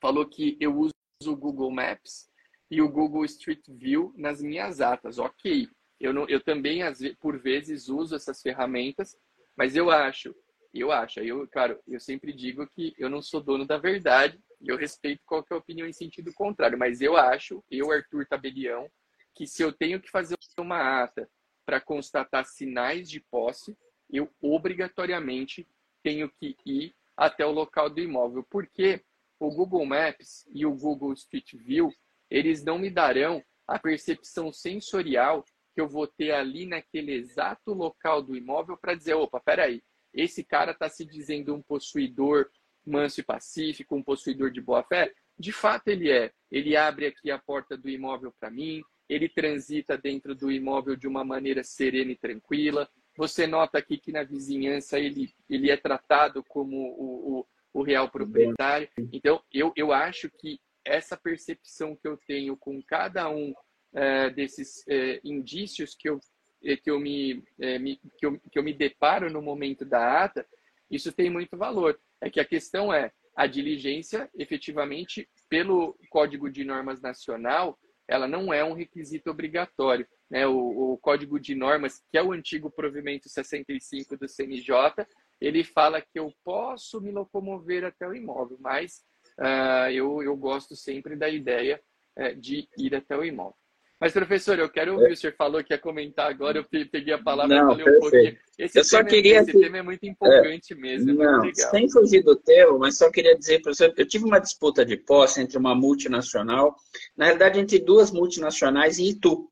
falou que eu uso o Google Maps e o Google Street View nas minhas atas. Ok, eu, não, eu também por vezes uso essas ferramentas, mas eu acho, eu acho, eu, claro, eu sempre digo que eu não sou dono da verdade e eu respeito qualquer opinião em sentido contrário, mas eu acho, eu, Arthur Tabelião, que se eu tenho que fazer uma ata para constatar sinais de posse, eu obrigatoriamente tenho que ir até o local do imóvel, porque o Google Maps e o Google Street View, eles não me darão a percepção sensorial que eu vou ter ali naquele exato local do imóvel para dizer, opa, peraí, esse cara está se dizendo um possuidor manso e pacífico, um possuidor de boa fé? De fato ele é. Ele abre aqui a porta do imóvel para mim, ele transita dentro do imóvel de uma maneira serena e tranquila, você nota aqui que na vizinhança ele, ele é tratado como o, o, o real proprietário. Então, eu, eu acho que essa percepção que eu tenho com cada um é, desses é, indícios que eu, que, eu me, é, me, que, eu, que eu me deparo no momento da ata, isso tem muito valor. É que a questão é a diligência, efetivamente, pelo Código de Normas Nacional, ela não é um requisito obrigatório né, o, o, Código de Normas, que é o antigo provimento 65 do CNJ, ele fala que eu posso me locomover até o imóvel, mas uh, eu, eu gosto sempre da ideia uh, de ir até o imóvel. Mas, professor, eu quero ouvir, o senhor falou que ia comentar agora, eu peguei a palavra e falei um pouquinho. Esse, eu só tema, é- queria esse tema é muito empolgante é, mesmo, é não, Sem fugir do tema, mas só queria dizer para você, eu tive uma disputa de posse entre uma multinacional, na realidade entre duas multinacionais em Itu.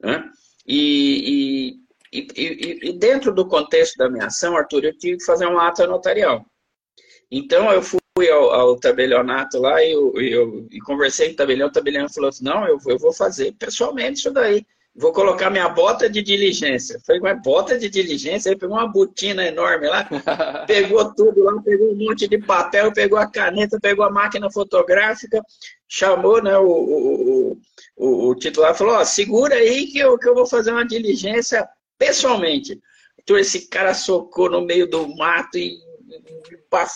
Né? E, e, e, e, dentro do contexto da minha ação, Arthur, eu tive que fazer uma ata notarial. Então, eu fui ao, ao tabelionato lá e eu, eu, e conversei com o tabelião. O tabelião falou assim, não, eu, eu vou fazer pessoalmente isso daí. Vou colocar minha bota de diligência. Falei, mas bota de diligência? Ele pegou uma botina enorme lá, pegou tudo lá, pegou um monte de papel, pegou a caneta, pegou a máquina fotográfica, chamou né, o, o, o, o titular falou, ó, segura aí que eu, que eu vou fazer uma diligência pessoalmente. Então esse cara socou no meio do mato e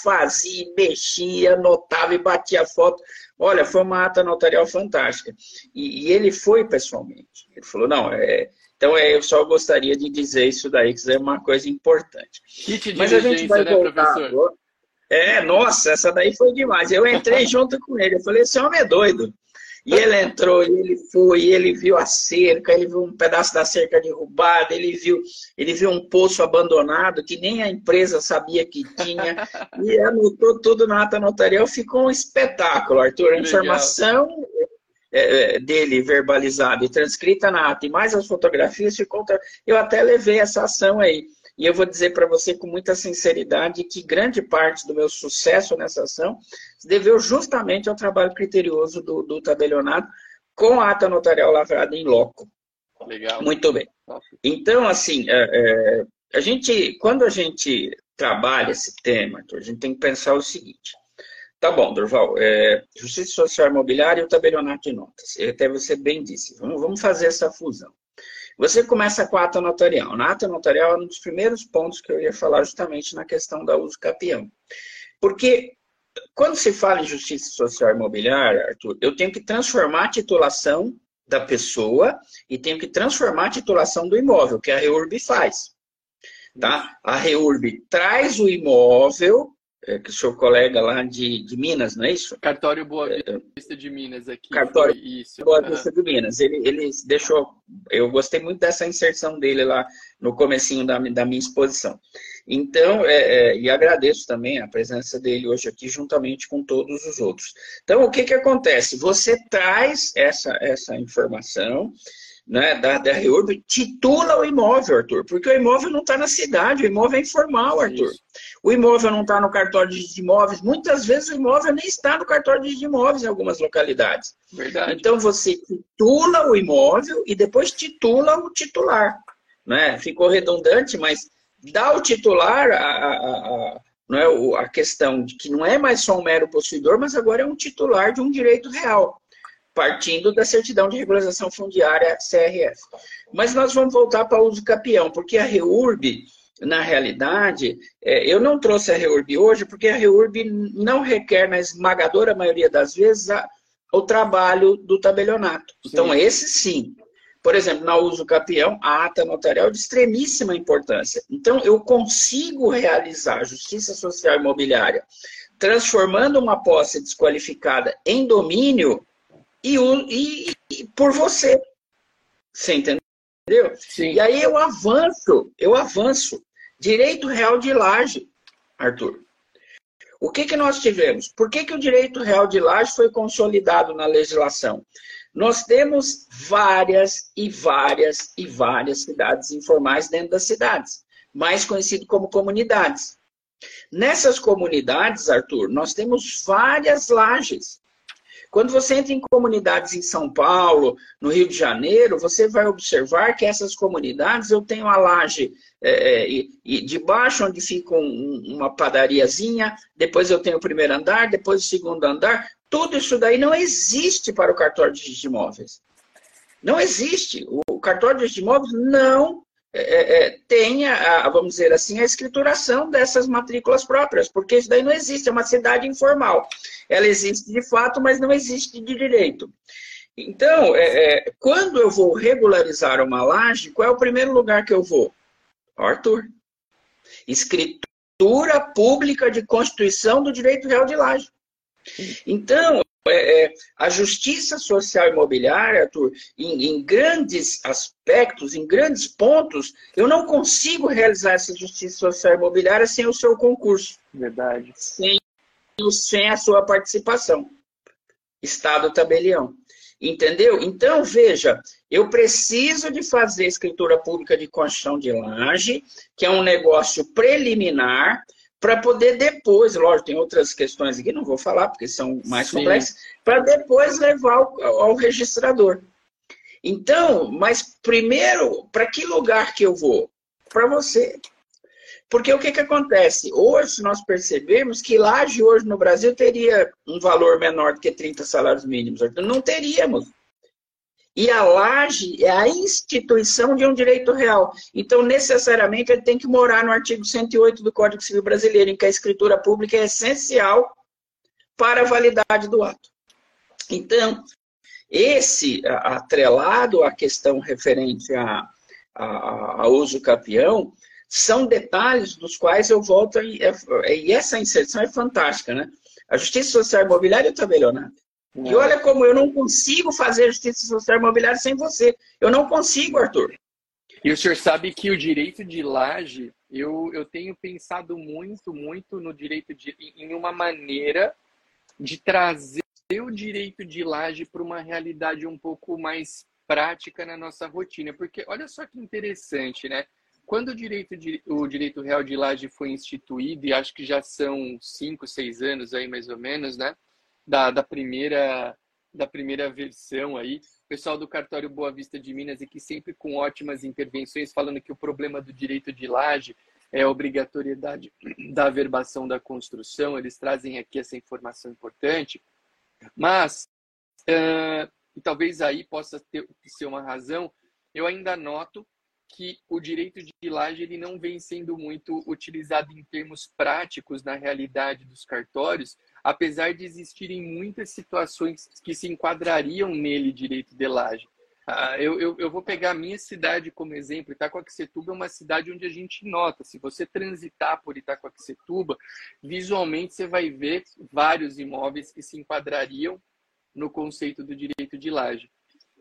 fazia, mexia, anotava e batia foto. Olha, foi uma ata notarial fantástica. E, e ele foi pessoalmente. Ele falou, não, é, então é, eu só gostaria de dizer isso daí, que isso é uma coisa importante. Kit Mas a gente vai né, voltar professor? É, nossa, essa daí foi demais. Eu entrei junto com ele. Eu falei, esse homem é doido. E ele entrou, e ele foi, e ele viu a cerca, ele viu um pedaço da cerca derrubada, ele viu, ele viu um poço abandonado que nem a empresa sabia que tinha, e anotou tudo na ata notarial. Ficou um espetáculo, Arthur. A informação é, é, dele verbalizada e transcrita na ata, e mais as fotografias, ficou. Eu até levei essa ação aí. E eu vou dizer para você com muita sinceridade que grande parte do meu sucesso nessa ação se deveu justamente ao trabalho criterioso do, do tabelionato com a ata notarial lavrada em loco. Legal. Muito bem. Então, assim, é, é, a gente, quando a gente trabalha esse tema, a gente tem que pensar o seguinte. Tá bom, Durval, é, Justiça Social Imobiliária e o tabelionato de notas. Até você bem disse, vamos, vamos fazer essa fusão. Você começa com a ata notarial. Na ata notarial é um dos primeiros pontos que eu ia falar justamente na questão da uso capião. Porque quando se fala em justiça social imobiliária, Arthur, eu tenho que transformar a titulação da pessoa e tenho que transformar a titulação do imóvel, que a REURB faz. Tá? A REURB traz o imóvel é, que o seu colega lá de, de Minas, não é isso? Cartório Boa é, Vista de Minas aqui. Cartório isso. Boa Vista de Minas. Ele, ele deixou. Eu gostei muito dessa inserção dele lá no comecinho da, da minha exposição. Então, é, é, e agradeço também a presença dele hoje aqui, juntamente com todos os outros. Então, o que, que acontece? Você traz essa, essa informação né, da, da REURB, titula o imóvel, Arthur, porque o imóvel não está na cidade, o imóvel é informal, Arthur. Isso. O imóvel não está no cartório de imóveis, muitas vezes o imóvel nem está no cartório de imóveis em algumas localidades. Verdade. Então você titula o imóvel e depois titula o titular. Né? Ficou redundante, mas dá ao titular a, a, a, não é, a questão de que não é mais só um mero possuidor, mas agora é um titular de um direito real partindo da certidão de regularização fundiária CRF. Mas nós vamos voltar para o uso capião, porque a REURB, na realidade, é, eu não trouxe a REURB hoje, porque a REURB não requer, na esmagadora maioria das vezes, a, o trabalho do tabelionato. Então, esse sim. Por exemplo, na uso capião, a ata notarial é de extremíssima importância. Então, eu consigo realizar justiça social imobiliária transformando uma posse desqualificada em domínio e, e, e por você. Você entendeu? Sim. E aí eu avanço, eu avanço. Direito real de laje, Arthur. O que, que nós tivemos? Por que, que o direito real de laje foi consolidado na legislação? Nós temos várias e várias e várias cidades informais dentro das cidades, mais conhecido como comunidades. Nessas comunidades, Arthur, nós temos várias lajes. Quando você entra em comunidades em São Paulo, no Rio de Janeiro, você vai observar que essas comunidades, eu tenho a laje é, é e, e debaixo onde fica um, uma padariazinha, depois eu tenho o primeiro andar, depois o segundo andar. Tudo isso daí não existe para o cartório de imóveis. Não existe. O cartório de imóveis não é, é, é, tenha, vamos dizer assim, a escrituração dessas matrículas próprias, porque isso daí não existe, é uma cidade informal. Ela existe de fato, mas não existe de direito. Então, é, quando eu vou regularizar uma laje, qual é o primeiro lugar que eu vou? Arthur. Escritura pública de constituição do direito real de laje. Então, é, é, a justiça social imobiliária, Arthur, em, em, grandes aspectos, em grandes pontos, eu não consigo realizar essa justiça social imobiliária sem o seu concurso. Verdade. Sem, sem a sua participação. Estado tabelião. Entendeu? Então, veja, eu preciso de fazer escritura pública de construção de laje, que é um negócio preliminar, para poder depois, lógico, tem outras questões aqui, não vou falar porque são mais Sim. complexas, para depois levar ao, ao, registrador. Então, mas primeiro, para que lugar que eu vou? Para você. Porque o que, que acontece? Hoje nós percebemos que laje hoje no Brasil teria um valor menor do que 30 salários mínimos. Não teríamos. E a laje é a instituição de um direito real. Então, necessariamente, ele tem que morar no artigo 108 do Código Civil Brasileiro, em que a escritura pública é essencial para a validade do ato. Então, esse atrelado à questão referente a, a, a uso capião, são detalhes dos quais eu volto, e, é, e essa inserção é fantástica, né? A Justiça Social Imobiliária e o tabelionato. E olha como eu não consigo fazer justiça social imobiliária sem você. Eu não consigo, Arthur. E o senhor sabe que o direito de laje, eu, eu tenho pensado muito, muito no direito de. em uma maneira de trazer o direito de laje para uma realidade um pouco mais prática na nossa rotina. Porque olha só que interessante, né? Quando o direito, de, o direito real de laje foi instituído, e acho que já são cinco, seis anos aí mais ou menos, né? Da, da primeira da primeira versão aí, pessoal do cartório Boa Vista de Minas aqui sempre com ótimas intervenções falando que o problema do direito de laje é a obrigatoriedade da averbação da construção, eles trazem aqui essa informação importante, mas uh, e talvez aí possa ter, ser uma razão, eu ainda noto que o direito de laje ele não vem sendo muito utilizado em termos práticos na realidade dos cartórios, apesar de existirem muitas situações que se enquadrariam nele direito de laje. Ah, eu, eu, eu, vou pegar a minha cidade como exemplo. Itacoaquecetuba é uma cidade onde a gente nota. Se você transitar por Itacoaquecetuba, visualmente você vai ver vários imóveis que se enquadrariam no conceito do direito de laje.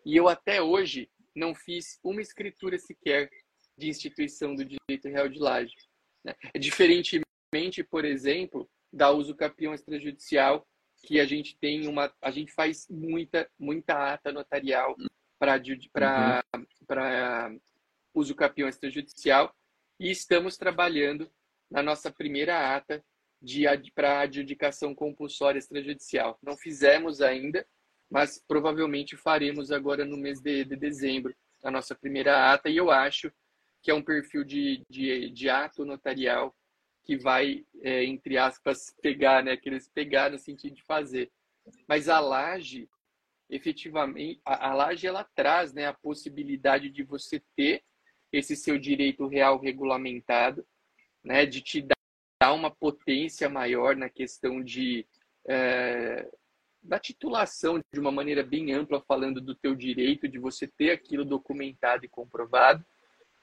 E eu até hoje não fiz uma escritura sequer de instituição do direito real de laje. Né? Diferentemente, por exemplo, da uso capião extrajudicial, que a gente tem uma, a gente faz muita, muita ata notarial para uhum. uso capião extrajudicial e estamos trabalhando na nossa primeira ata de para adjudicação compulsória extrajudicial. Não fizemos ainda, mas provavelmente faremos agora no mês de, de dezembro a nossa primeira ata e eu acho que é um perfil de, de, de ato notarial que vai, é, entre aspas, pegar, né? Que eles pegar no sentido de fazer. Mas a laje, efetivamente, a, a laje ela traz né, a possibilidade de você ter esse seu direito real regulamentado, né? De te dar uma potência maior na questão de é, da titulação de uma maneira bem ampla, falando do teu direito, de você ter aquilo documentado e comprovado,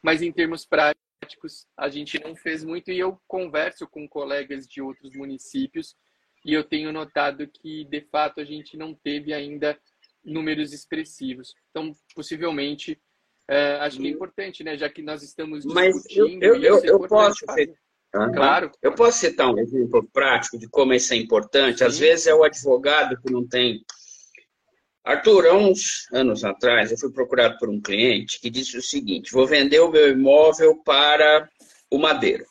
mas em termos práticos práticos a gente não fez muito e eu converso com colegas de outros municípios e eu tenho notado que de fato a gente não teve ainda números expressivos. Então, possivelmente, é, acho que é importante, né? Já que nós estamos discutindo. Mas eu, eu, eu, eu posso citar, claro. Eu posso citar um exemplo prático de como isso é importante. Sim. Às vezes é o advogado que não tem Arthur, há uns anos atrás, eu fui procurado por um cliente que disse o seguinte: vou vender o meu imóvel para o Madeiro.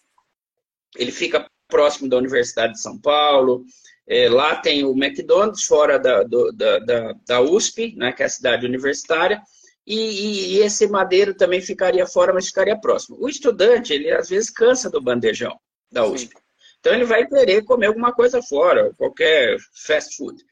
Ele fica próximo da Universidade de São Paulo. É, lá tem o McDonald's, fora da, do, da, da, da, USP, né, que é a cidade universitária. E, e, e, esse Madeiro também ficaria fora, mas ficaria próximo. O estudante, ele às vezes cansa do bandejão da USP. Sim. Então ele vai querer comer alguma coisa fora, qualquer fast food.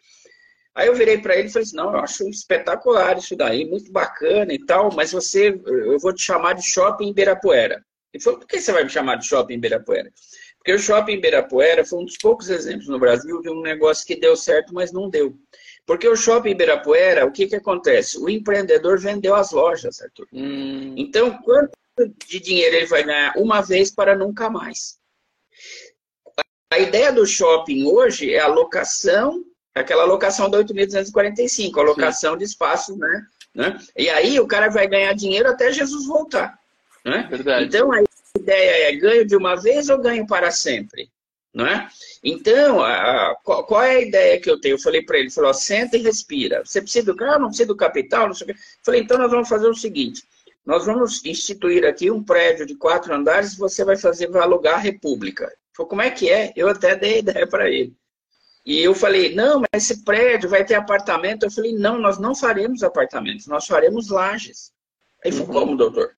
Aí eu virei para ele e falei assim, não, eu acho espetacular isso daí, muito bacana e tal, mas você, eu vou te chamar de Shopping Ibirapuera. Ele falou, por que você vai me chamar de Shopping Ibirapuera? Porque o Shopping Ibirapuera foi um dos poucos exemplos no Brasil de um negócio que deu certo, mas não deu. Porque o Shopping Ibirapuera, o que, que acontece? O empreendedor vendeu as lojas, Arthur. Hum. Então, quanto de dinheiro ele vai ganhar uma vez para nunca mais? A ideia do shopping hoje é a locação aquela alocação da 8.245, alocação Sim. de espaços, né? né? E aí o cara vai ganhar dinheiro até Jesus voltar. Né? Verdade. Então a ideia é ganho de uma vez ou ganho para sempre? Não é? Então, a, a, qual, qual, é a ideia que eu tenho? Eu falei para ele, ele falou, senta e respira. Você precisa do carro, não precisa do capital, não sei o quê. Eu falei, então nós vamos fazer o seguinte, nós vamos instituir aqui um prédio de quatro andares e você vai fazer, vai alugar a República. Ele falou, como é que é? Eu até dei ideia para ele. E eu falei, não, mas esse prédio vai ter apartamento. Eu falei, não, nós não faremos apartamentos, nós faremos lajes. Aí falou, como, doutor?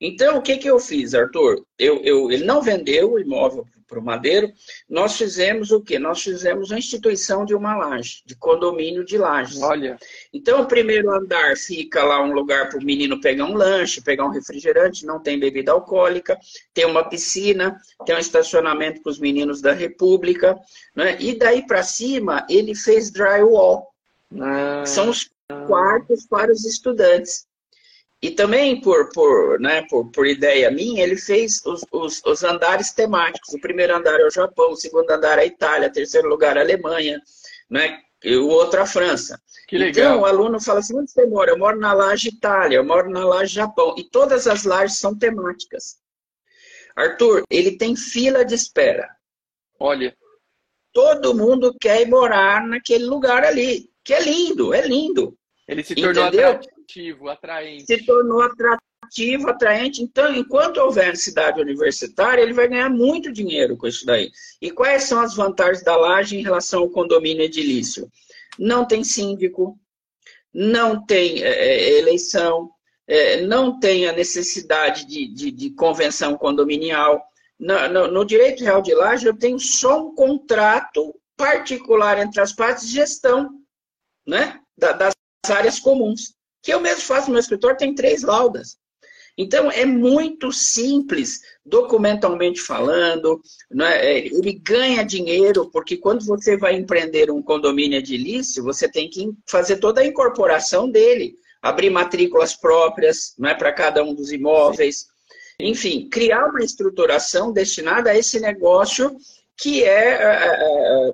Então, o que, que eu fiz, Arthur? Eu, eu, ele não vendeu o imóvel para o Madeiro. Nós fizemos o quê? Nós fizemos a instituição de uma laje, de condomínio de lajes. Olha. Então, o primeiro andar fica lá um lugar para o menino pegar um lanche, pegar um refrigerante, não tem bebida alcoólica, tem uma piscina, tem um estacionamento para os meninos da República. Né? E daí para cima, ele fez drywall. Ah. São os quartos para os estudantes. E também, por, por, né, por, por ideia minha, ele fez os, os, os, andares temáticos. O primeiro andar é o Japão, o segundo andar é a Itália, o terceiro lugar é a Alemanha, né, e o outro a França. Que legal. Então, o aluno fala assim, onde você mora? Eu moro na laje Itália, eu moro na laje Japão. E todas as lajes são temáticas. Arthur, ele tem fila de espera. Olha. Todo mundo quer ir morar naquele lugar ali, que é lindo, é lindo. Ele se tornou Entendeu? atrativo, atraente. Se tornou atrativo, atraente. Então, enquanto houver cidade universitária, ele vai ganhar muito dinheiro com isso daí. E quais são as vantagens da laje em relação ao condomínio edilício? Não tem síndico, não tem é, é eleição, é, não tem a necessidade de, de, de convenção condominial. No, no, no, direito real de laje, eu tenho só um contrato particular entre as partes de gestão né, das áreas comuns que eu mesmo faço no meu escritório, tem três laudas. Então, é muito simples, documentalmente falando, né? ele ganha dinheiro, porque quando você vai empreender um condomínio edilício, você tem que fazer toda a incorporação dele. abrir matrículas próprias não é, para cada um dos imóveis. Enfim, criar uma estruturação destinada a esse negócio que é, é, é, é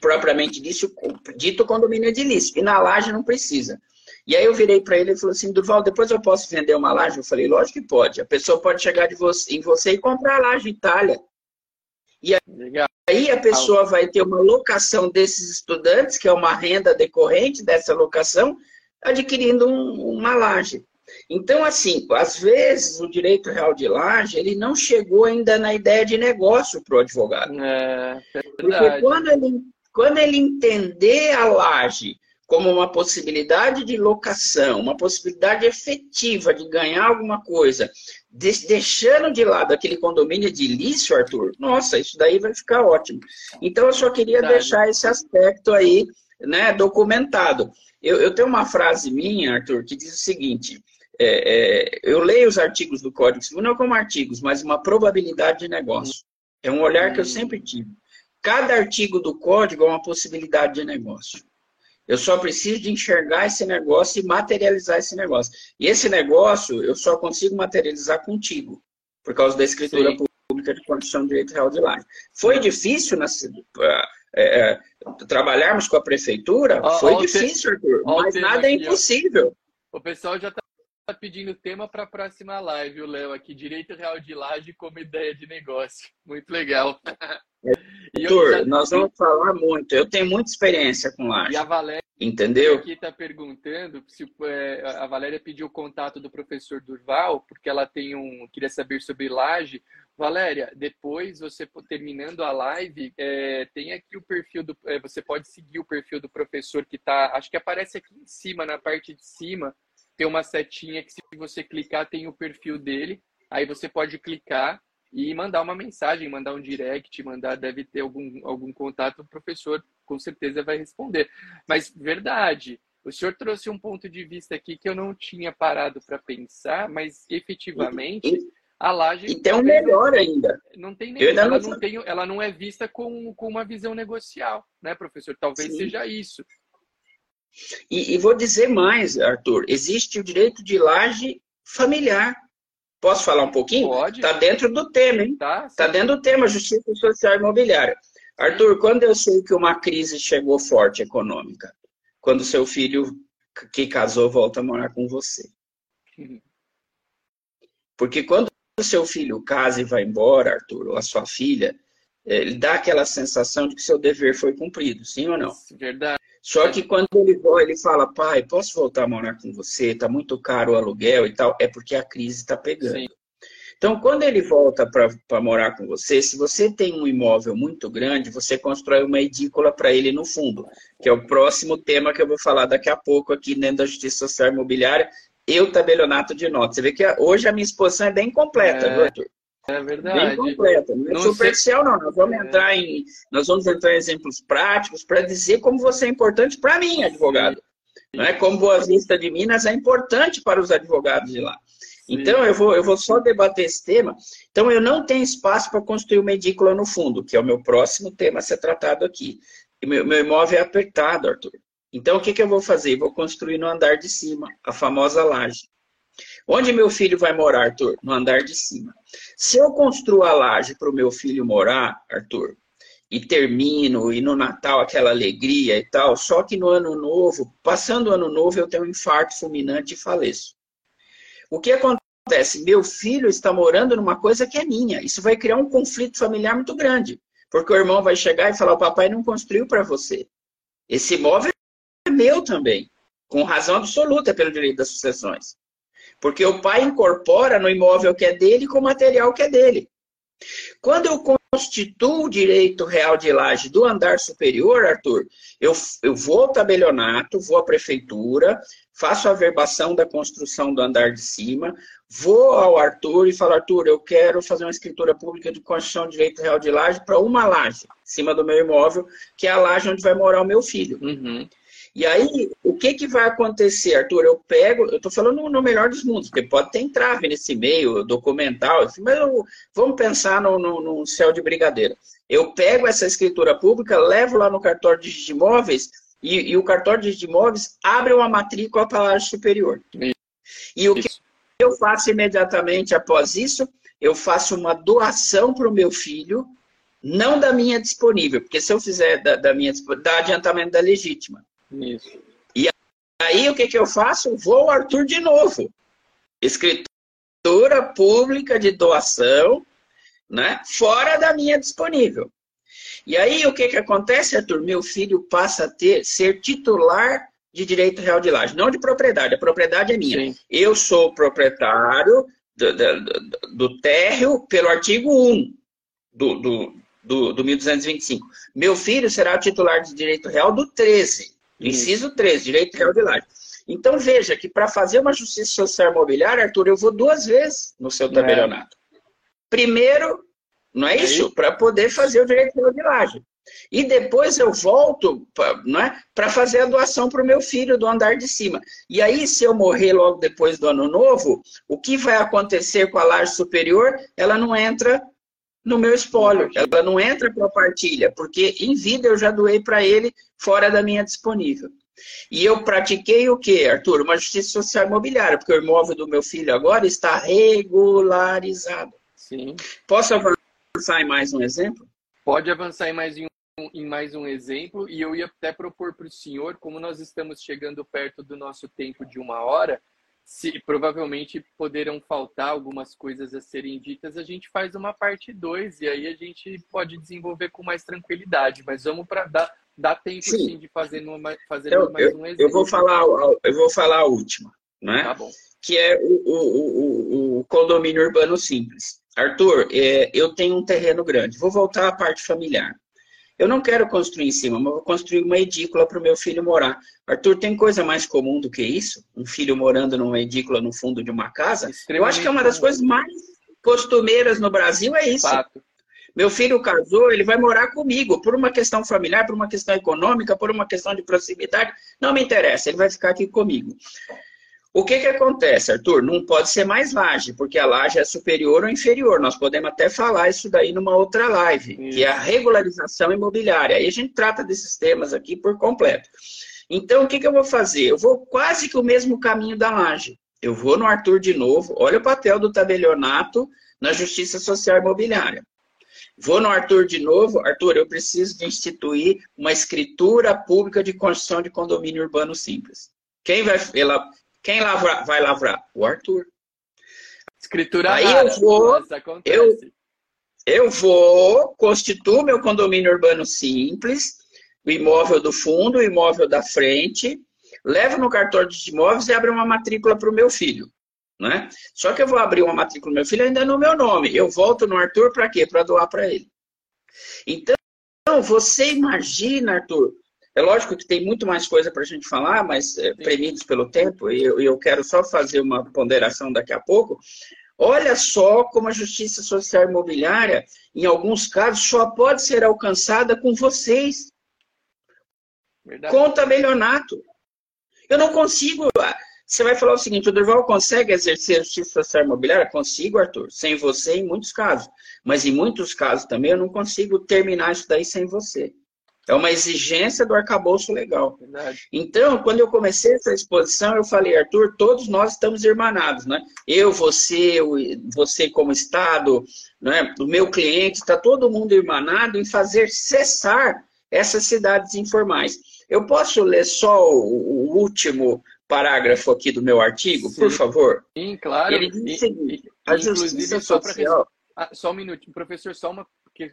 propriamente dito, dito condomínio edilício. E na laje não precisa. E aí eu virei para ele e falou assim, Durval, depois eu posso vender uma laje? Eu falei, lógico que pode. A pessoa pode chegar você, em você e comprar a laje Itália. E aí a pessoa vai ter uma locação desses estudantes, que é uma renda decorrente dessa locação, adquirindo um, uma laje. Então, assim, às vezes o direito real de laje, ele não chegou ainda na ideia de negócio para o advogado. É, é Porque quando ele, quando ele entender a laje como uma possibilidade de locação, uma possibilidade efetiva de ganhar alguma coisa, deixando de lado aquele condomínio edilício, Arthur, nossa, isso daí vai ficar ótimo. Então, eu só queria Verdade. deixar esse aspecto aí né, documentado. Eu, eu, tenho uma frase minha, Arthur, que diz o seguinte: é, é, eu leio os artigos do Código Civil não como artigos, mas uma probabilidade de negócio. É um olhar que eu sempre tive. Cada artigo do código é uma possibilidade de negócio. Eu só preciso de enxergar esse negócio e materializar esse negócio. E esse negócio eu só consigo materializar contigo, por causa da escritura Sim. pública de condição de direito real de laje. Foi difícil na, é, é, trabalharmos com a prefeitura? Ó, foi ó, difícil, Arthur, mas nada é impossível. O pessoal já está pedindo tema para a próxima live, o Léo, aqui, Direito Real de Laje como ideia de negócio. Muito legal. Arthur, já... nós vamos falar muito. Eu tenho muita experiência com laje. E a Valéria Entendeu? aqui está perguntando se é, a Valéria pediu o contato do professor Durval, porque ela tem um. queria saber sobre laje. Valéria, depois você terminando a live, é, tem aqui o perfil do. É, você pode seguir o perfil do professor que está. Acho que aparece aqui em cima, na parte de cima, tem uma setinha que se você clicar tem o perfil dele. Aí você pode clicar e mandar uma mensagem, mandar um direct, mandar, deve ter algum, algum contato, o professor com certeza vai responder. Mas, verdade, o senhor trouxe um ponto de vista aqui que eu não tinha parado para pensar, mas efetivamente e, a laje. E tem um melhor ainda. Não tem nem, ela, não, não tem, ela não é vista com, com uma visão negocial, né, professor? Talvez Sim. seja isso. E, e, vou dizer mais, Arthur: existe o direito de laje familiar. Posso falar um pouquinho? Pode. Está dentro do tema, hein? Está tá dentro do tema, Justiça Social Imobiliária. Arthur, quando eu sei que uma crise chegou forte econômica? Quando seu filho que casou volta a morar com você. Porque quando o seu filho casa e vai embora, Arthur, ou a sua filha, ele dá aquela sensação de que seu dever foi cumprido, sim ou não? Verdade. Só que quando ele ele fala, pai, posso voltar a morar com você? Está muito caro o aluguel e tal. É porque a crise está pegando. Sim. Então, quando ele volta para morar com você, se você tem um imóvel muito grande, você constrói uma edícula para ele no fundo, que é o próximo tema que eu vou falar daqui a pouco aqui dentro da Justiça Social Imobiliária e o tabelionato de notas. Você vê que hoje a minha exposição é bem completa, é... viu, Arthur? É verdade. Bem completa. Não é superficial, sei... não. Nós vamos, é. entrar em, nós vamos entrar em exemplos práticos para dizer como você é importante para mim, advogado. Não é como Boa Vista de Minas é importante para os advogados de lá. Sim. Então, eu vou, eu vou só debater esse tema. Então, eu não tenho espaço para construir uma edícula no fundo, que é o meu próximo tema a ser tratado aqui. Meu, meu imóvel é apertado, Arthur. Então, o que, que eu vou fazer? Vou construir no andar de cima, a famosa laje. Onde meu filho vai morar, Arthur? No andar de cima. Se eu construo a laje para o meu filho morar, Arthur, e termino, e no Natal aquela alegria e tal, só que no ano novo, passando o ano novo, eu tenho um infarto fulminante e faleço. O que acontece? Meu filho está morando numa coisa que é minha. Isso vai criar um conflito familiar muito grande. Porque o irmão vai chegar e falar: o papai não construiu para você. Esse imóvel é meu também. Com razão absoluta pelo direito das sucessões. Porque o pai incorpora no imóvel que é dele com o material que é dele. Quando eu constituo o direito real de laje do andar superior, Arthur, eu, eu vou ao tabelionato, vou à prefeitura, faço a verbação da construção do andar de cima, vou ao Arthur e falo, Arthur, eu quero fazer uma escritura pública de construção de direito real de laje para uma laje, em cima do meu imóvel, que é a laje onde vai morar o meu filho. Uhum. E aí, o que, que vai acontecer, Arthur? Eu pego, eu estou falando no melhor dos mundos, porque pode ter entrave nesse meio documental, mas eu, vamos pensar no, no, no, céu de brigadeiro. Eu pego essa escritura pública, levo lá no cartório de imóveis e, e o cartório de imóveis abre uma matrícula para a laje superior. Isso. E o que eu faço imediatamente após isso? Eu faço uma doação para o meu filho, não da minha disponível, porque se eu fizer da, da minha da adiantamento da legítima. Isso. E aí o que, que eu faço? Vou Arthur de novo. Escritura pública de doação, né? Fora da minha disponível. E aí o que, que acontece, Arthur? Meu filho passa a ter, ser titular de direito real de laje, não de propriedade. A propriedade é minha. Sim. Eu sou proprietário do, do, do, térreo pelo artigo 1 do, do, do, do 1225. Meu filho será titular de direito real do 13, do inciso 13, direito real de laje. Então veja que para fazer uma justiça social imobiliária, Arthur, eu vou duas vezes no seu é. tabelionato. É. Primeiro, não é, é isso? Para poder fazer o direito real de laje. E depois eu volto para é, fazer a doação para o meu filho do andar de cima. E aí, se eu morrer logo depois do ano novo, o que vai acontecer com a laje superior? Ela não entra no meu espólio, ela não entra para a partilha, porque em vida eu já doei para ele fora da minha disponível. E eu pratiquei o que, Arthur? Uma justiça social imobiliária, porque o imóvel do meu filho agora está regularizado. Sim. Posso avançar em mais um exemplo? Pode avançar em mais um, em mais um exemplo, e eu ia até propor para o senhor, como nós estamos chegando perto do nosso tempo de uma hora, se provavelmente poderão faltar algumas coisas a serem ditas, a gente faz uma parte 2 e aí a gente pode desenvolver com mais tranquilidade. Mas vamos para dar, dar tempo sim. sim de fazer, numa, fazer eu, mais eu, um exemplo. Eu vou falar, eu vou falar a última, né? Tá bom. Que é o, o, o, o condomínio urbano simples. Arthur, é, eu tenho um terreno grande. Vou voltar à parte familiar. Eu não quero construir em cima, mas vou construir uma edícula para o meu filho morar. Arthur, tem coisa mais comum do que isso? Um filho morando numa edícula no fundo de uma casa? Eu acho que é uma das coisas mais costumeiras no Brasil, é isso. Fato. Meu filho casou, ele vai morar comigo, por uma questão familiar, por uma questão econômica, por uma questão de proximidade. Não me interessa, ele vai ficar aqui comigo. O que, que acontece, Arthur? Não pode ser mais laje, porque a laje é superior ou inferior. Nós podemos até falar isso daí numa outra live, isso. que é a regularização imobiliária. Aí a gente trata desses temas aqui por completo. Então, o que, que eu vou fazer? Eu vou quase que o mesmo caminho da laje. Eu vou no Arthur de novo, olha o papel do tabelionato na Justiça Social Imobiliária. Vou no Arthur de novo. Arthur, eu preciso de instituir uma escritura pública de construção de condomínio urbano simples. Quem vai ela quem lavra, vai lavrar? O Arthur. Escritura Aí rara, eu vou, eu, eu vou, constituo meu condomínio urbano simples, o imóvel do fundo, o imóvel da frente, levo no cartório de imóveis e abro uma matrícula para o meu filho. Né? Só que eu vou abrir uma matrícula do meu filho ainda no meu nome. Eu volto no Arthur para quê? Para doar para ele. Então, você imagina, Arthur, é lógico que tem muito mais coisa para a gente falar, mas é, premidos pelo tempo, e eu, eu quero só fazer uma ponderação daqui a pouco. Olha só como a justiça social imobiliária, em alguns casos, só pode ser alcançada com vocês. Verdade. Com tabelionato. Eu não consigo. Ah, você vai falar o seguinte: o Durval consegue exercer a justiça social imobiliária? Consigo, Arthur. Sem você, em muitos casos. Mas em muitos casos também eu não consigo terminar isso daí sem você. É uma exigência do arcabouço legal. Verdade. Então, quando eu comecei essa exposição, eu falei, Arthur, todos nós estamos irmanados, né? Eu, você, você como Estado, né? o meu cliente, está todo mundo irmanado em fazer cessar essas cidades informais. Eu posso ler só o, o último parágrafo aqui do meu artigo, Sim. por favor? Sim, claro. Ele diz o seguinte, a justiça social... Só um minutinho, professor, só uma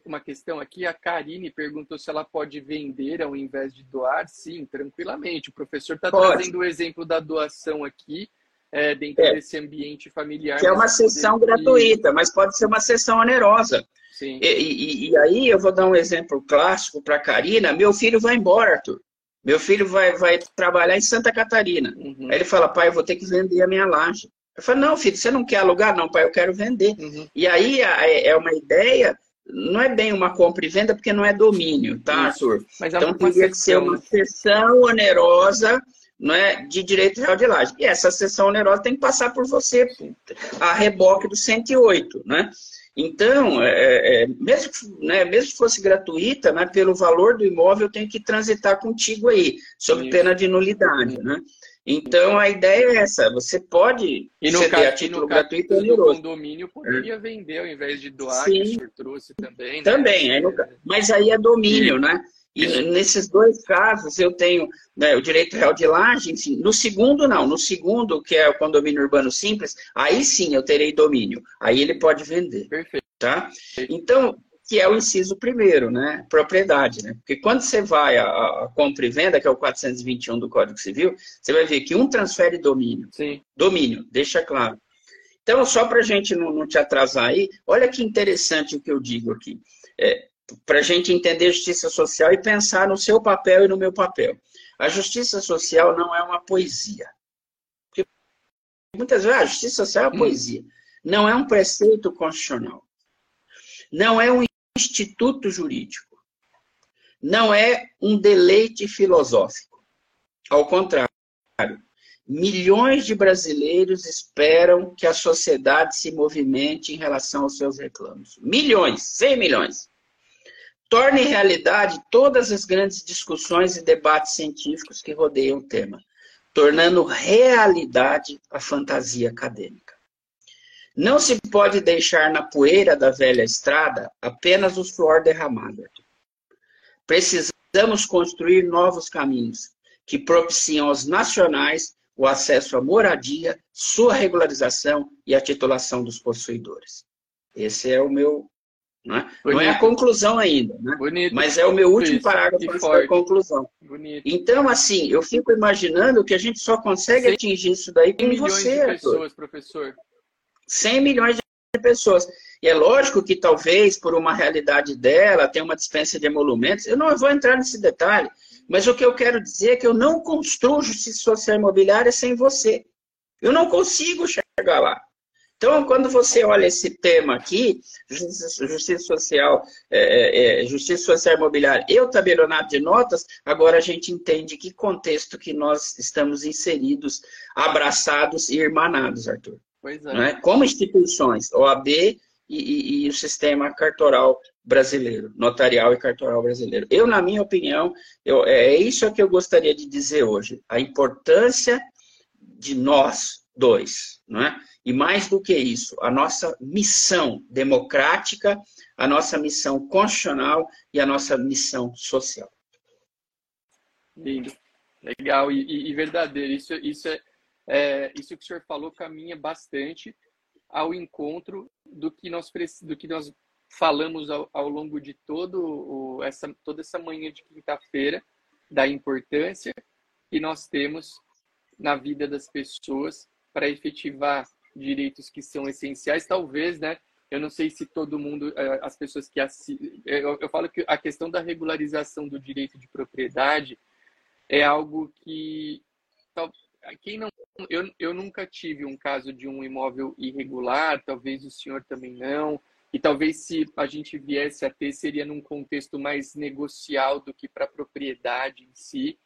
uma questão aqui. A Karine perguntou se ela pode vender ao invés de doar. Sim, tranquilamente. O professor está trazendo o exemplo da doação aqui. É, dentro é. desse ambiente familiar. Que é uma sessão gratuita, mas pode ser uma sessão onerosa. Sim. E, e, e aí eu vou dar um exemplo clássico para a Karina. Meu filho vai embora, Arthur. Meu filho vai, vai trabalhar em Santa Catarina. Uhum. Aí ele fala, pai, eu vou ter que vender a minha laje. Eu falo, não, filho, você não quer alugar? Não, pai, eu quero vender. Uhum. E aí é, é uma ideia não é bem uma compra e venda porque não é domínio, tá, Arthur? Mas é então teria que ser uma sessão onerosa não é, de direito real de laje. E essa sessão onerosa tem que passar por você a reboque do 108, né? Então, é, é, mesmo, né, mesmo que fosse gratuita, né, pelo valor do imóvel, eu tenho que transitar contigo aí, sob pena de nulidade, né? Então, a ideia é essa, você pode e no ceder caso, a título gratuito ou O condomínio poderia é. vender ao invés de doar, Sim. que o senhor trouxe também. Né? Também, aí no, mas aí é domínio, né? E nesses dois casos, eu tenho né, o direito real de laje, enfim. No segundo, não. No segundo, que é o condomínio urbano simples, aí sim eu terei domínio. Aí ele pode vender. Perfeito. Tá? Então, que é o inciso primeiro, né? Propriedade, né? Porque quando você vai a, compra e venda, que é o 421 do Código Civil, você vai ver que um transfere domínio. Sim. Domínio, deixa claro. Então, só para a gente não, não, te atrasar aí, olha que interessante o que eu digo aqui. É, para a gente entender justiça social e pensar no seu papel e no meu papel. A justiça social não é uma poesia. Porque muitas vezes a justiça social é uma hum. poesia. Não é um preceito constitucional. Não é um instituto jurídico. Não é um deleite filosófico. Ao contrário, milhões de brasileiros esperam que a sociedade se movimente em relação aos seus reclamos. Milhões, 100 milhões torne realidade todas as grandes discussões e debates científicos que rodeiam o tema, tornando realidade a fantasia acadêmica. Não se pode deixar na poeira da velha estrada apenas o suor derramado. Precisamos construir novos caminhos que propiciam aos nacionais o acesso à moradia, sua regularização e a titulação dos possuidores. Esse é o meu né? Não é a conclusão ainda, né? Bonito. mas é o meu último Isso. parágrafo antes da conclusão. Bonito. Então, assim, eu fico imaginando que a gente só consegue 100 atingir isso daí com você, de pessoas, professor. 100 milhões de pessoas. E é lógico que talvez, por uma realidade dela, tenha uma dispensa de emolumentos. Eu não vou entrar nesse detalhe, mas o que eu quero dizer é que eu não construo justiça social imobiliária sem você. Eu não consigo chegar lá. Então, quando você olha esse tema aqui, justiça, justiça social, é, é, é justiça social imobiliária e o tabelionato de notas, agora a gente entende que contexto que nós estamos inseridos, abraçados e irmanados, Arthur. Pois é. Né? Como instituições, OAB e, e, e, o sistema cartoral brasileiro, notarial e cartoral brasileiro. Eu, na minha opinião, eu, é, é isso que eu gostaria de dizer hoje. A importância de nós dois, não é? E mais do que isso, a nossa missão democrática, a nossa missão constitucional e a nossa missão social. Lindo, legal e, e, e verdadeiro. Isso, isso, é, é, isso que o senhor falou caminha bastante ao encontro do que nós, do que nós falamos ao, ao longo de todo o, essa, toda essa manhã de quinta-feira, da importância que nós temos na vida das pessoas para efetivar direitos que são essenciais, talvez, né? Eu não sei se todo mundo, é, as pessoas que assistem, eu, eu falo que a questão da regularização do direito de propriedade é algo que quem não eu, eu nunca tive um caso de um imóvel irregular, talvez o senhor também não, e talvez se a gente viesse a ter seria num contexto mais negocial do que para a propriedade em si,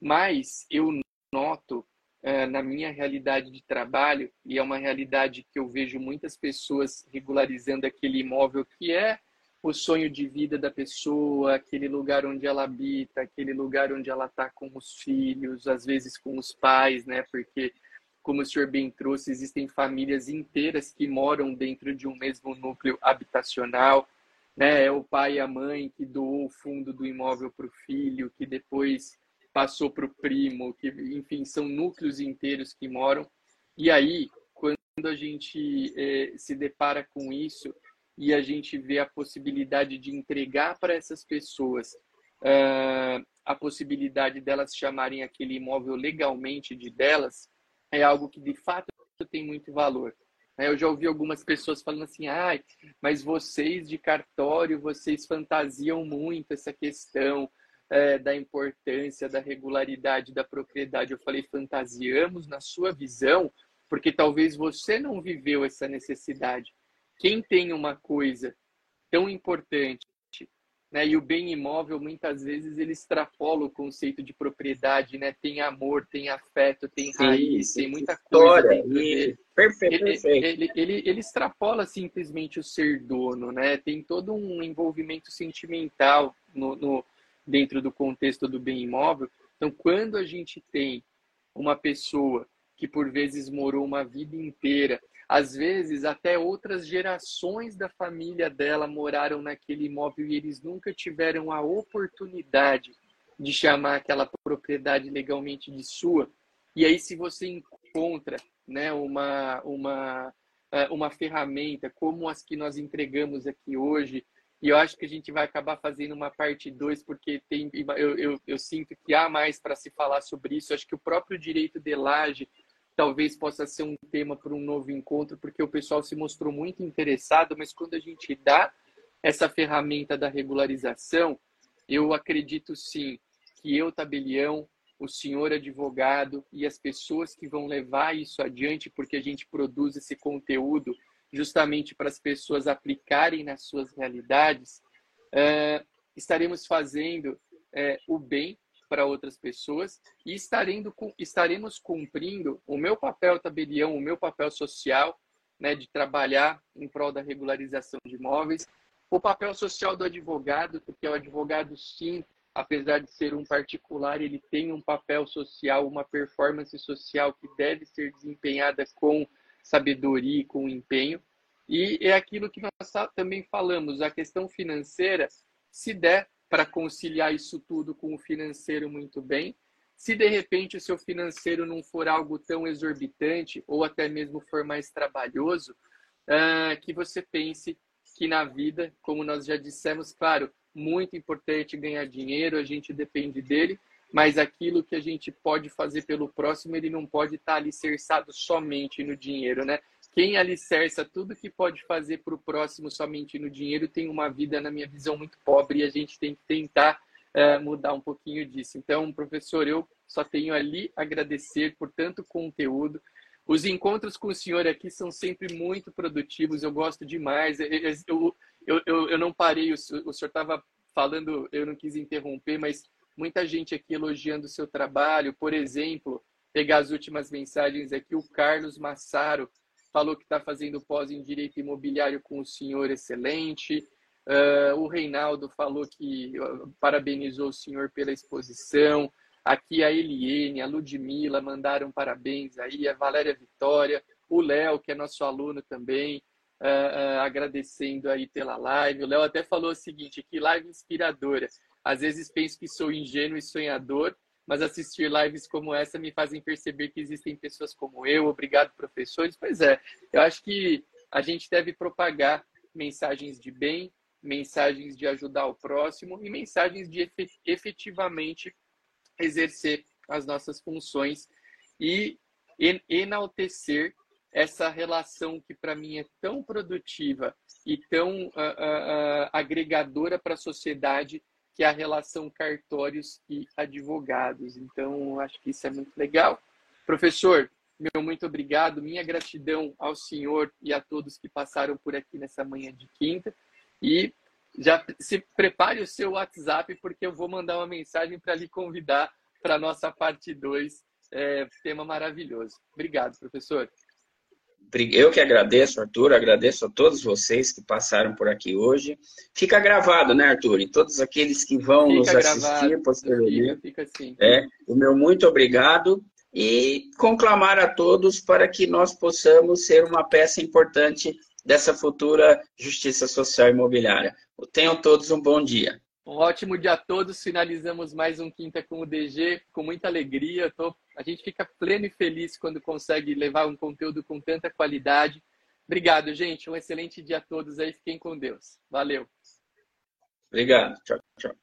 mas eu noto é, na minha realidade de trabalho, e é uma realidade que eu vejo muitas pessoas regularizando aquele imóvel que é o sonho de vida da pessoa, aquele lugar onde ela habita, aquele lugar onde ela está com os filhos, às vezes com os pais, né? Porque, como o senhor bem trouxe, existem famílias inteiras que moram dentro de um mesmo núcleo habitacional, né? É o pai e a mãe que doou o fundo do imóvel para o filho, que depois passou para o primo, que, enfim, são núcleos inteiros que moram. E aí, quando a gente é, se depara com isso e a gente vê a possibilidade de entregar para essas pessoas uh, a possibilidade delas chamarem aquele imóvel legalmente de delas, é algo que de fato tem muito valor. Eu já ouvi algumas pessoas falando assim, ai, mas vocês de cartório, vocês fantasiam muito essa questão, é, da importância da regularidade da propriedade. Eu falei, fantasiamos na sua visão, porque talvez você não viveu essa necessidade. Quem tem uma coisa tão importante né? E o bem imóvel, muitas vezes, ele extrapola o conceito de propriedade, né? Tem amor, tem afeto, tem sim, raiz, sim, tem muita coisa dentro dele. Perfeito, ele, perfeito. Ele, ele, ele, extrapola simplesmente o ser dono, né? Tem todo um envolvimento sentimental no, no, dentro do contexto do bem imóvel. Então, quando a gente tem uma pessoa que por vezes morou uma vida inteira às vezes, até outras gerações da família dela moraram naquele imóvel e eles nunca tiveram a oportunidade de chamar aquela propriedade legalmente de sua. E aí, se você encontra né, uma, uma, é, uma ferramenta como as que nós entregamos aqui hoje, e eu acho que a gente vai acabar fazendo uma parte 2, porque tem, eu, eu, eu sinto que há mais para se falar sobre isso. Eu acho que o próprio direito de laje talvez possa ser um tema para um novo encontro, porque o pessoal se mostrou muito interessado, mas quando a gente dá essa ferramenta da regularização, eu acredito sim que eu, tabelião, o senhor advogado e as pessoas que vão levar isso adiante, porque a gente produz esse conteúdo justamente para as pessoas aplicarem nas suas realidades, uh, estaremos fazendo uh, o bem para outras pessoas e estaremos cumprindo o meu papel tabelião, o meu papel social, né, de trabalhar em prol da regularização de imóveis, o papel social do advogado, porque o advogado, sim, apesar de ser um particular, ele tem um papel social, uma performance social que deve ser desempenhada com sabedoria e com empenho. E é aquilo que nós também falamos, a questão financeira, se der para conciliar isso tudo com o financeiro muito bem. Se de repente o seu financeiro não for algo tão exorbitante ou até mesmo for mais trabalhoso, uh, que você pense que na vida, como nós já dissemos, claro, muito importante ganhar dinheiro, a gente depende dele, mas aquilo que a gente pode fazer pelo próximo, ele não pode estar alicerçado somente no dinheiro, né? Quem alicerça tudo que pode fazer para o próximo somente no dinheiro tem uma vida, na minha visão, muito pobre e a gente tem que tentar uh, mudar um pouquinho disso. Então, professor, eu só tenho ali agradecer por tanto conteúdo. Os encontros com o senhor aqui são sempre muito produtivos, eu gosto demais. Eu, eu, eu, eu não parei, o, o senhor estava falando, eu não quis interromper, mas muita gente aqui elogiando o seu trabalho. Por exemplo, pegar as últimas mensagens aqui, o Carlos Massaro falou que está fazendo pós em direito imobiliário com o senhor excelente. Uh, o Reinaldo falou que uh, parabenizou o senhor pela exposição. Aqui a Eliene, a Ludmila mandaram parabéns aí, a Valéria Vitória, o Léo, que é nosso aluno também, uh, agradecendo aí pela live. O Léo até falou o seguinte, que live inspiradora. Às vezes penso que sou ingênuo e sonhador, mas assistir lives como essa me fazem perceber que existem pessoas como eu. Obrigado, professores. Pois é, eu acho que a gente deve propagar mensagens de bem, mensagens de ajudar o próximo e mensagens de efetivamente exercer as nossas funções e enaltecer essa relação que para mim é tão produtiva e tão uh, uh, uh, agregadora para a sociedade que é a relação cartórios e advogados. Então, acho que isso é muito legal. Professor, meu muito obrigado, minha gratidão ao senhor e a todos que passaram por aqui nessa manhã de quinta. E já se prepare o seu WhatsApp, porque eu vou mandar uma mensagem para lhe convidar para a nossa parte 2, é, tema maravilhoso. Obrigado, professor. Eu que agradeço, Arthur, agradeço a todos vocês que passaram por aqui hoje. Fica gravado, né, Arthur? E todos aqueles que vão fica nos assistir posteriormente. Fica, fica assim. É, o meu muito obrigado e conclamar a todos para que nós possamos ser uma peça importante dessa futura justiça social imobiliária. Tenham todos um bom dia. Um ótimo dia a todos. Finalizamos mais um Quinta com o DG com muita alegria. Tô... A gente fica pleno e feliz quando consegue levar um conteúdo com tanta qualidade. Obrigado, gente. Um excelente dia a todos aí. Fiquem com Deus. Valeu. Obrigado. Tchau, tchau.